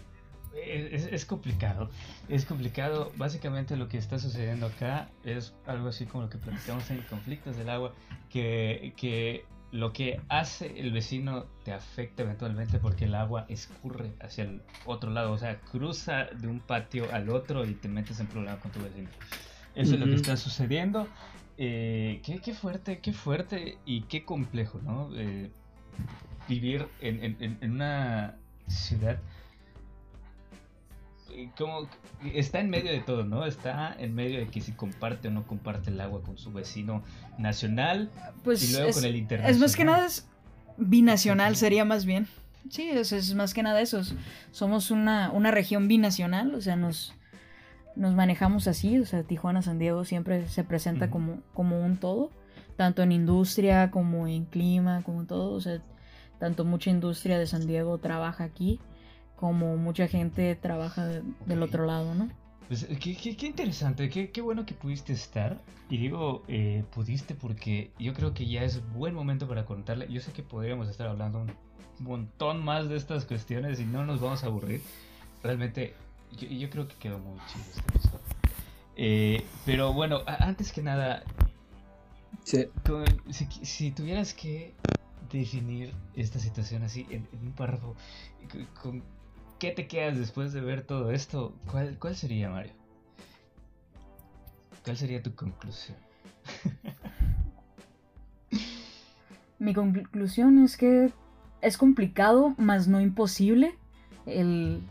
es, complicado. Es complicado. Básicamente lo que está sucediendo acá es algo así como lo que platicamos en conflictos del agua, que, que lo que hace el vecino te afecta eventualmente porque el agua escurre hacia el otro lado, o sea, cruza de un patio al otro y te metes en problema con tu vecino. Eso es lo que está sucediendo. Eh, qué, qué, fuerte, qué fuerte y qué complejo, ¿no? Eh, vivir en, en, una ciudad como está en medio de todo, ¿no? Está en medio de que si comparte o no comparte el agua con su vecino nacional pues y luego es, con el internacional. Es más que nada es binacional sería más bien. Sí, es, es más que nada eso. Somos una, una región binacional, o sea, nos, nos manejamos así, o sea, Tijuana, San Diego siempre se presenta como, como un todo, tanto en industria como en clima, como en todo, o sea, tanto mucha industria de San Diego trabaja aquí como mucha gente trabaja del otro lado, ¿no? Pues qué, qué, interesante, qué, qué, bueno que pudiste estar. Y digo, eh, pudiste porque yo creo que ya es buen momento para contarle. Yo sé que podríamos estar hablando un montón más de estas cuestiones y no nos vamos a aburrir. Realmente, yo, creo que quedó muy chido este episodio. Eh, pero bueno, antes que nada, si, si, tuvieras que definir esta situación así en, un párrafo, ¿con qué te quedas después de ver todo esto? ¿Cuál, cuál sería, Mario? ¿Cuál sería tu conclusión? Mi conclusión es que es complicado, mas no imposible, el,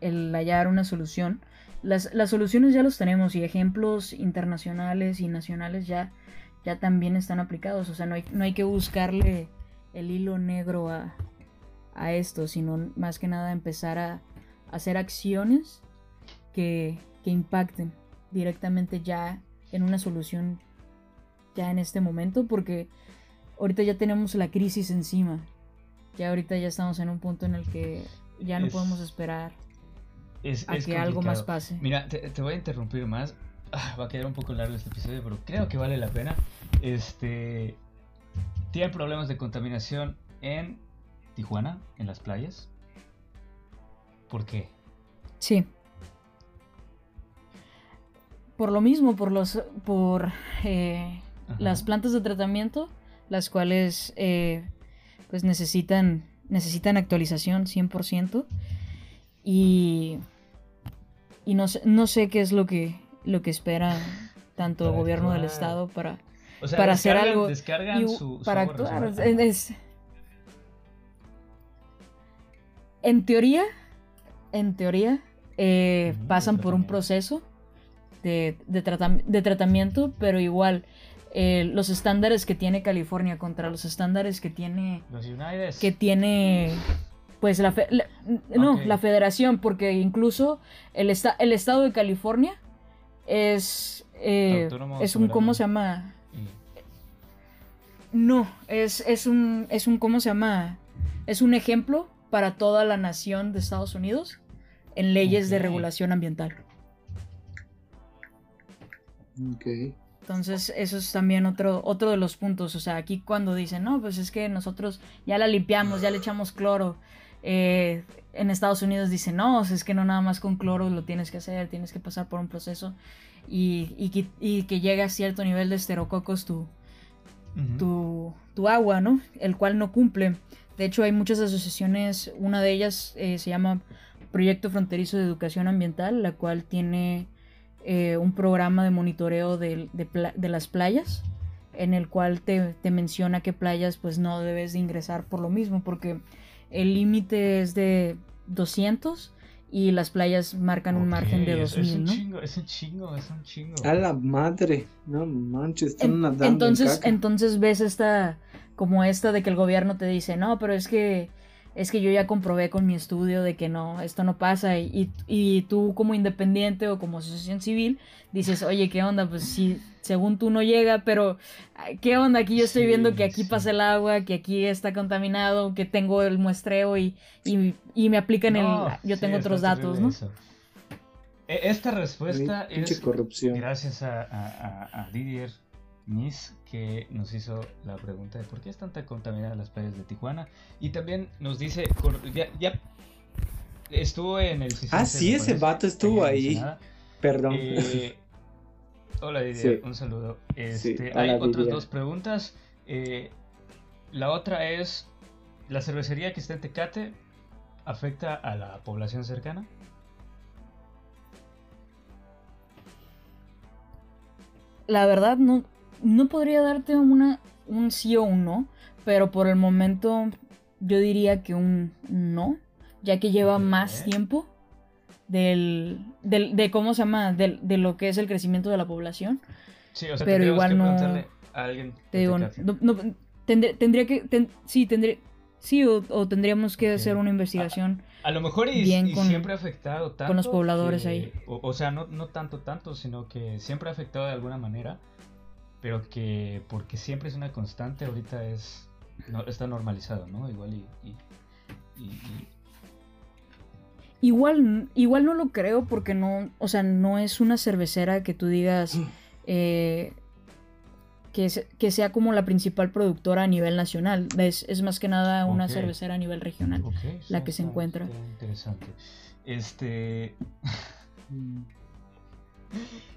el hallar una solución. Las, las, soluciones ya los tenemos y ejemplos internacionales y nacionales ya, ya también están aplicados. O sea, no hay, no hay que buscarle el hilo negro a, a esto, sino más que nada empezar a, hacer acciones que, que impacten directamente ya en una solución ya en este momento, porque ahorita ya tenemos la crisis encima. Ya ahorita ya estamos en un punto en el que ya no podemos esperar a que algo más pase. Mira, te, te, voy a interrumpir más. Ah, va a quedar un poco largo este episodio, pero creo que vale la pena. Este. Tiene problemas de contaminación en Tijuana, en las playas. ¿Por qué? Sí. Por lo mismo, por los. por eh, las plantas de tratamiento, las cuales eh, pues necesitan. necesitan actualización 100%. Y. Y no sé, no sé qué es lo que. lo que espera tanto el gobierno del estado para. para hacer algo. para actuar. En teoría, en teoría, eh, pasan por un proceso de, tratamiento, pero igual eh, los estándares que tiene California contra los estándares que tiene que tiene pues la, no la federación porque incluso el el estado de California es eh, es un cómo se llama no es, es un es un cómo se llama es un ejemplo para toda la nación de Estados Unidos en leyes de regulación ambiental. Ok. Entonces, eso es también otro, otro de los puntos. O sea, aquí cuando dicen, no, pues es que nosotros ya la limpiamos, ya le echamos cloro. Eh, en Estados Unidos dicen, no, es que no nada más con cloro lo tienes que hacer, tienes que pasar por un proceso y, y, que, llegue a cierto nivel de esterococos tu, tu, tu, agua, ¿no? El cual no cumple. De hecho, hay muchas asociaciones, una de ellas eh, se llama Proyecto Fronterizo de Educación Ambiental, la cual tiene eh, un programa de monitoreo de, las playas, en el cual te, menciona qué playas pues no debes de ingresar por lo mismo, porque el límite es de 200 y las playas marcan un margen de 2000, es un ¿no? Chingo, es un chingo, es un chingo. A la madre, no manches, están nadando Entonces, entonces ves esta como esta de que el gobierno te dice, no, pero es que es que yo ya comprobé con mi estudio de que no, esto no pasa y, y, tú como independiente o como asociación civil dices, oye, ¿qué onda? Pues si según tú no llega, pero ¿qué onda? Aquí yo estoy viendo que aquí pasa el agua, que aquí está contaminado, que tengo el muestreo y, y, me aplican el... Yo tengo otros datos, ¿no? E, esta respuesta es corrupción. gracias a, a, a Didier Nis que nos hizo la pregunta de por qué están tan contaminadas las playas de Tijuana. Y también nos dice, ya, estuvo en el... Ah, sí, ese vato estuvo ahí. Perdón. Eh, hola Didier, un saludo. Este, hay otras dos preguntas. Eh, la otra es, ¿la cervecería que está en Tecate afecta a la población cercana? La verdad no, no podría darte una, un sí o un no, pero por el momento yo diría que un no, ya que lleva más tiempo del, de cómo se llama, de, de, lo que es el crecimiento de la población. Sí, o sea, pero igual no. A alguien te digo, no, tendría, que, sí, tendría, sí, o, tendríamos que hacer una investigación. A, lo mejor y, siempre ha afectado tanto. Con los pobladores ahí. O, o, sea, no, no tanto, tanto, sino que siempre ha afectado de alguna manera pero que porque siempre es una constante, ahorita es no, está normalizado, ¿no? Igual y, Igual, igual no lo creo porque no, o sea, no es una cervecera que tú digas eh, que, que, sea como la principal productora a nivel nacional. Es, es más que nada una cervecera a nivel regional la que se encuentra. Interesante. Este.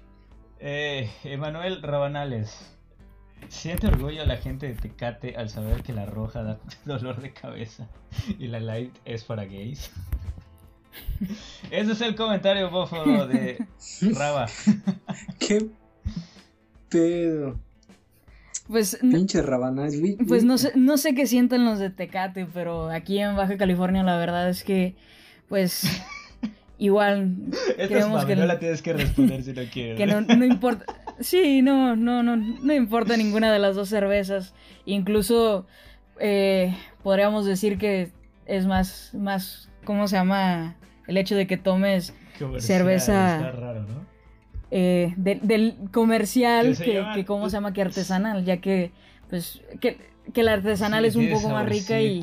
Eh, Emanuel Rabanales. Siente orgullo a la gente de Tecate al saber que la roja da dolor de cabeza y la light es para gays. Ese es el comentario bóforo de Raba. ¿Qué pedo? Pues, Pinche Rabanales. Pues no sé, no sé qué sienten los de Tecate, pero aquí en Baja California la verdad es que, pues, igual creemos que no la tienes que responder si no quieres. Que no, no importa. Sí, no, no, no, no importa ninguna de las dos cervezas. Incluso eh, podríamos decir que es más, más, ¿cómo se llama? El hecho de que tomes cerveza. Está raro, ¿no? Eh, del comercial que, que, ¿cómo se llama? Que artesanal, ya que, pues, que, que la artesanal es un poco más rica y,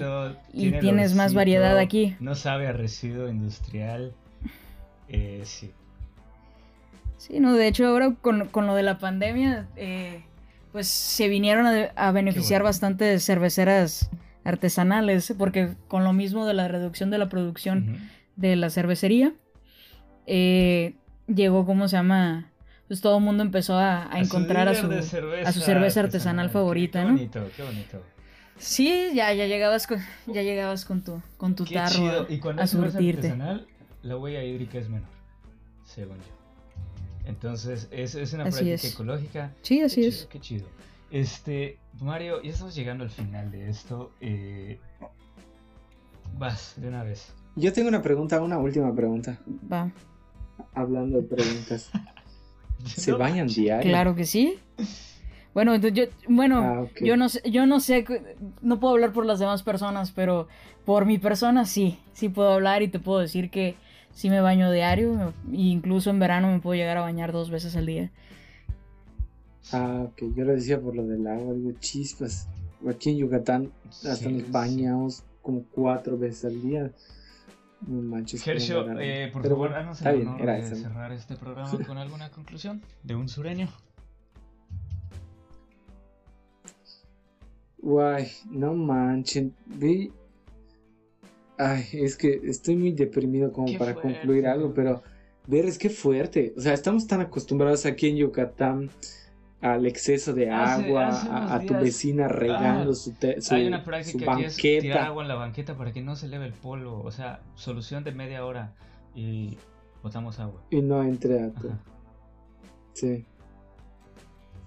y tienes más variedad aquí. No sabe a residuo industrial. Eh, sí. Sí, no, de hecho ahora con, lo de la pandemia, eh, pues se vinieron a, beneficiar bastante cerveceras artesanales, porque con lo mismo de la reducción de la producción de la cervecería, eh, llegó, ¿cómo se llama? Pues todo el mundo empezó a, encontrar a su, a su cerveza artesanal, favorita, qué, bonito, Qué bonito, Sí, ya, ya llegabas con, ya llegabas con tu, con tu tarro Y a surtirte. artesanal, la huella hídrica es menor, según yo. Entonces, es, es una práctica ecológica. Sí, así es. qué chido. Este, Mario, ya estamos llegando al final de esto. Eh, vas, de una vez. Yo tengo una pregunta, una última pregunta. Va. Hablando de preguntas. ¿Se bañan diario? Claro que sí. Bueno, yo, bueno, ah, yo no sé, yo no sé, no puedo hablar por las demás personas, pero por mi persona sí, sí puedo hablar y te puedo decir que sí me baño diario, e incluso en verano me puedo llegar a bañar dos veces al día. Ah, ok, yo lo decía por lo del agua, digo, chispas. Aquí en Yucatán hasta nos bañamos como cuatro veces al día. No manches. eh, por favor, haznos el honor de cerrar este programa con alguna conclusión de un sureño. Guay, no manches. Vi Ay, es que estoy muy deprimido como para concluir algo, pero ver es que fuerte. O sea, estamos tan acostumbrados aquí en Yucatán al exceso de agua, a, tu vecina regando su, su, Hay una práctica que es tirar agua en la banqueta para que no se eleve el polvo. O sea, solución de media hora y botamos agua. Y no entre a tu... Sí.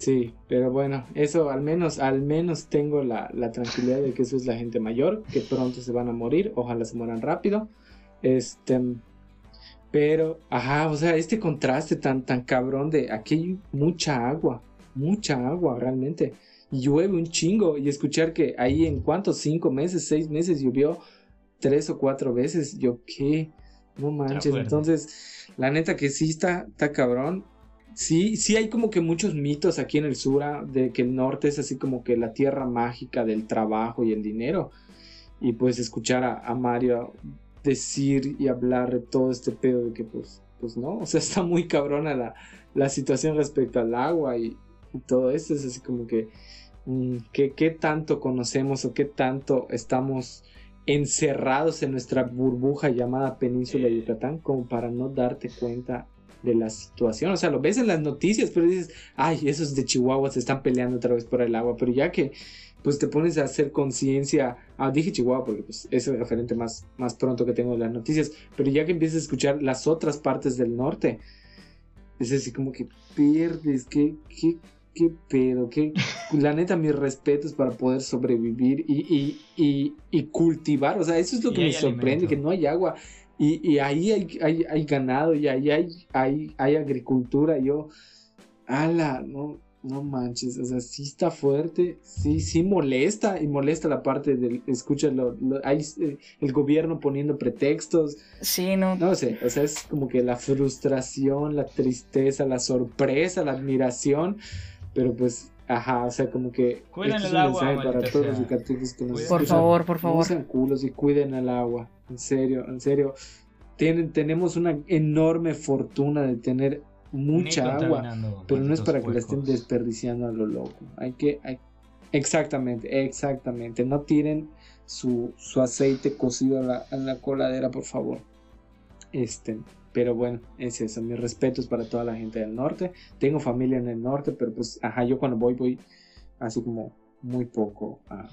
Sí, pero bueno, eso al menos, al menos tengo la, tranquilidad de que eso es la gente mayor, que pronto se van a morir, ojalá se mueran rápido. Este, pero, ajá, o sea, este contraste tan, tan cabrón de aquí hay mucha agua, mucha agua realmente. Y llueve un chingo y escuchar que ahí en cuántos, cinco meses, seis meses llovió tres o cuatro veces. Yo, ¿qué? No manches. Entonces, la neta que sí está, está cabrón. Sí, sí hay como que muchos mitos aquí en el sur ah, de que el norte es así como que la tierra mágica del trabajo y el dinero. Y pues escuchar a, Mario decir y hablar de todo este pedo de que pues, pues no, o sea, está muy cabrona la, la situación respecto al agua y, todo esto. Es así como que, mm, que, qué tanto conocemos o qué tanto estamos encerrados en nuestra burbuja llamada Península de Yucatán como para no darte cuenta de la situación. O sea, lo ves en las noticias, pero dices, ay, esos de Chihuahua se están peleando otra vez por el agua. Pero ya que pues te pones a hacer conciencia, ah, dije Chihuahua porque pues, es el referente más, más pronto que tengo de las noticias, pero ya que empiezas a escuchar las otras partes del norte, es así como que pierdes, qué, qué, qué pedo, qué, la neta, mis respetos para poder sobrevivir y, y, y, cultivar, o sea, eso es lo que me sorprende, que no hay agua. Y, ahí hay, hay, hay, ganado y ahí hay, hay, hay agricultura. Yo, ala, no, no manches, o sea, sí está fuerte, sí, sí molesta y molesta la parte del, escúchalo, hay eh, el gobierno poniendo pretextos. Sí, no. No sé, o sea, es como que la frustración, la tristeza, la sorpresa, la admiración, pero pues, ajá, o sea, como que... Cuiden el agua, para todos los que nos Por favor, por favor. No sean culos y cuiden el agua, en serio, en serio. Tienen, tenemos una enorme fortuna de tener mucha agua, pero no es para que la estén desperdiciando a lo loco. Hay que, hay, exactamente, exactamente, no tiren su, su aceite cocido a la, la, coladera, por favor. Este, pero bueno, es eso, mis respetos para toda la gente del norte. Tengo familia en el norte, pero pues, ajá, yo cuando voy, voy así como muy poco a,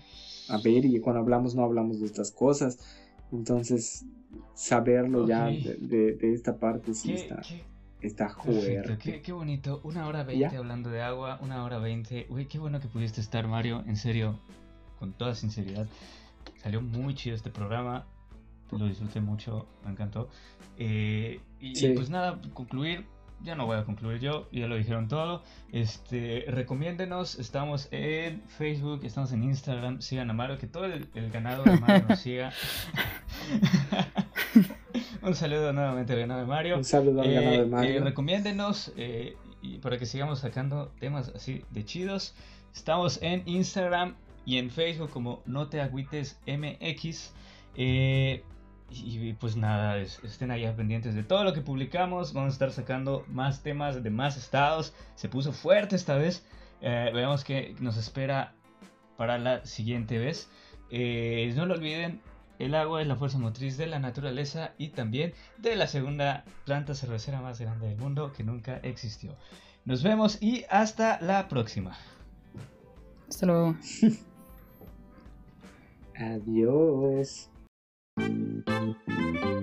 a ver y cuando hablamos no hablamos de estas cosas. Entonces, saberlo ya de, de, esta parte sí está. Está fuerte. Qué, bonito. Una hora veinte hablando de agua, una hora veinte. Uy, qué bueno que pudiste estar, Mario. En serio, con toda sinceridad. Salió muy chido este programa. Lo disfruté mucho, me encantó. Eh, y, pues nada, concluir. Ya no voy a concluir yo, ya lo dijeron todo. Este, recomiéndenos, estamos en Facebook, estamos en Instagram, sigan a Mario, que todo el, el ganado de Mario nos siga. Un saludo nuevamente al ganado de Mario. Un saludo al ganado de eh, Mario. Eh, recomiéndenos eh, y para que sigamos sacando temas así de chidos. Estamos en Instagram y en Facebook como No Te Agüites MX. Y pues nada, estén ahí pendientes de todo lo que publicamos. Vamos a estar sacando más temas de más estados. Se puso fuerte esta vez. veamos qué nos espera para la siguiente vez. no lo olviden, el agua es la fuerza motriz de la naturaleza y también de la segunda planta cervecera más grande del mundo que nunca existió. Nos vemos y hasta la próxima. Hasta luego. Adiós. Música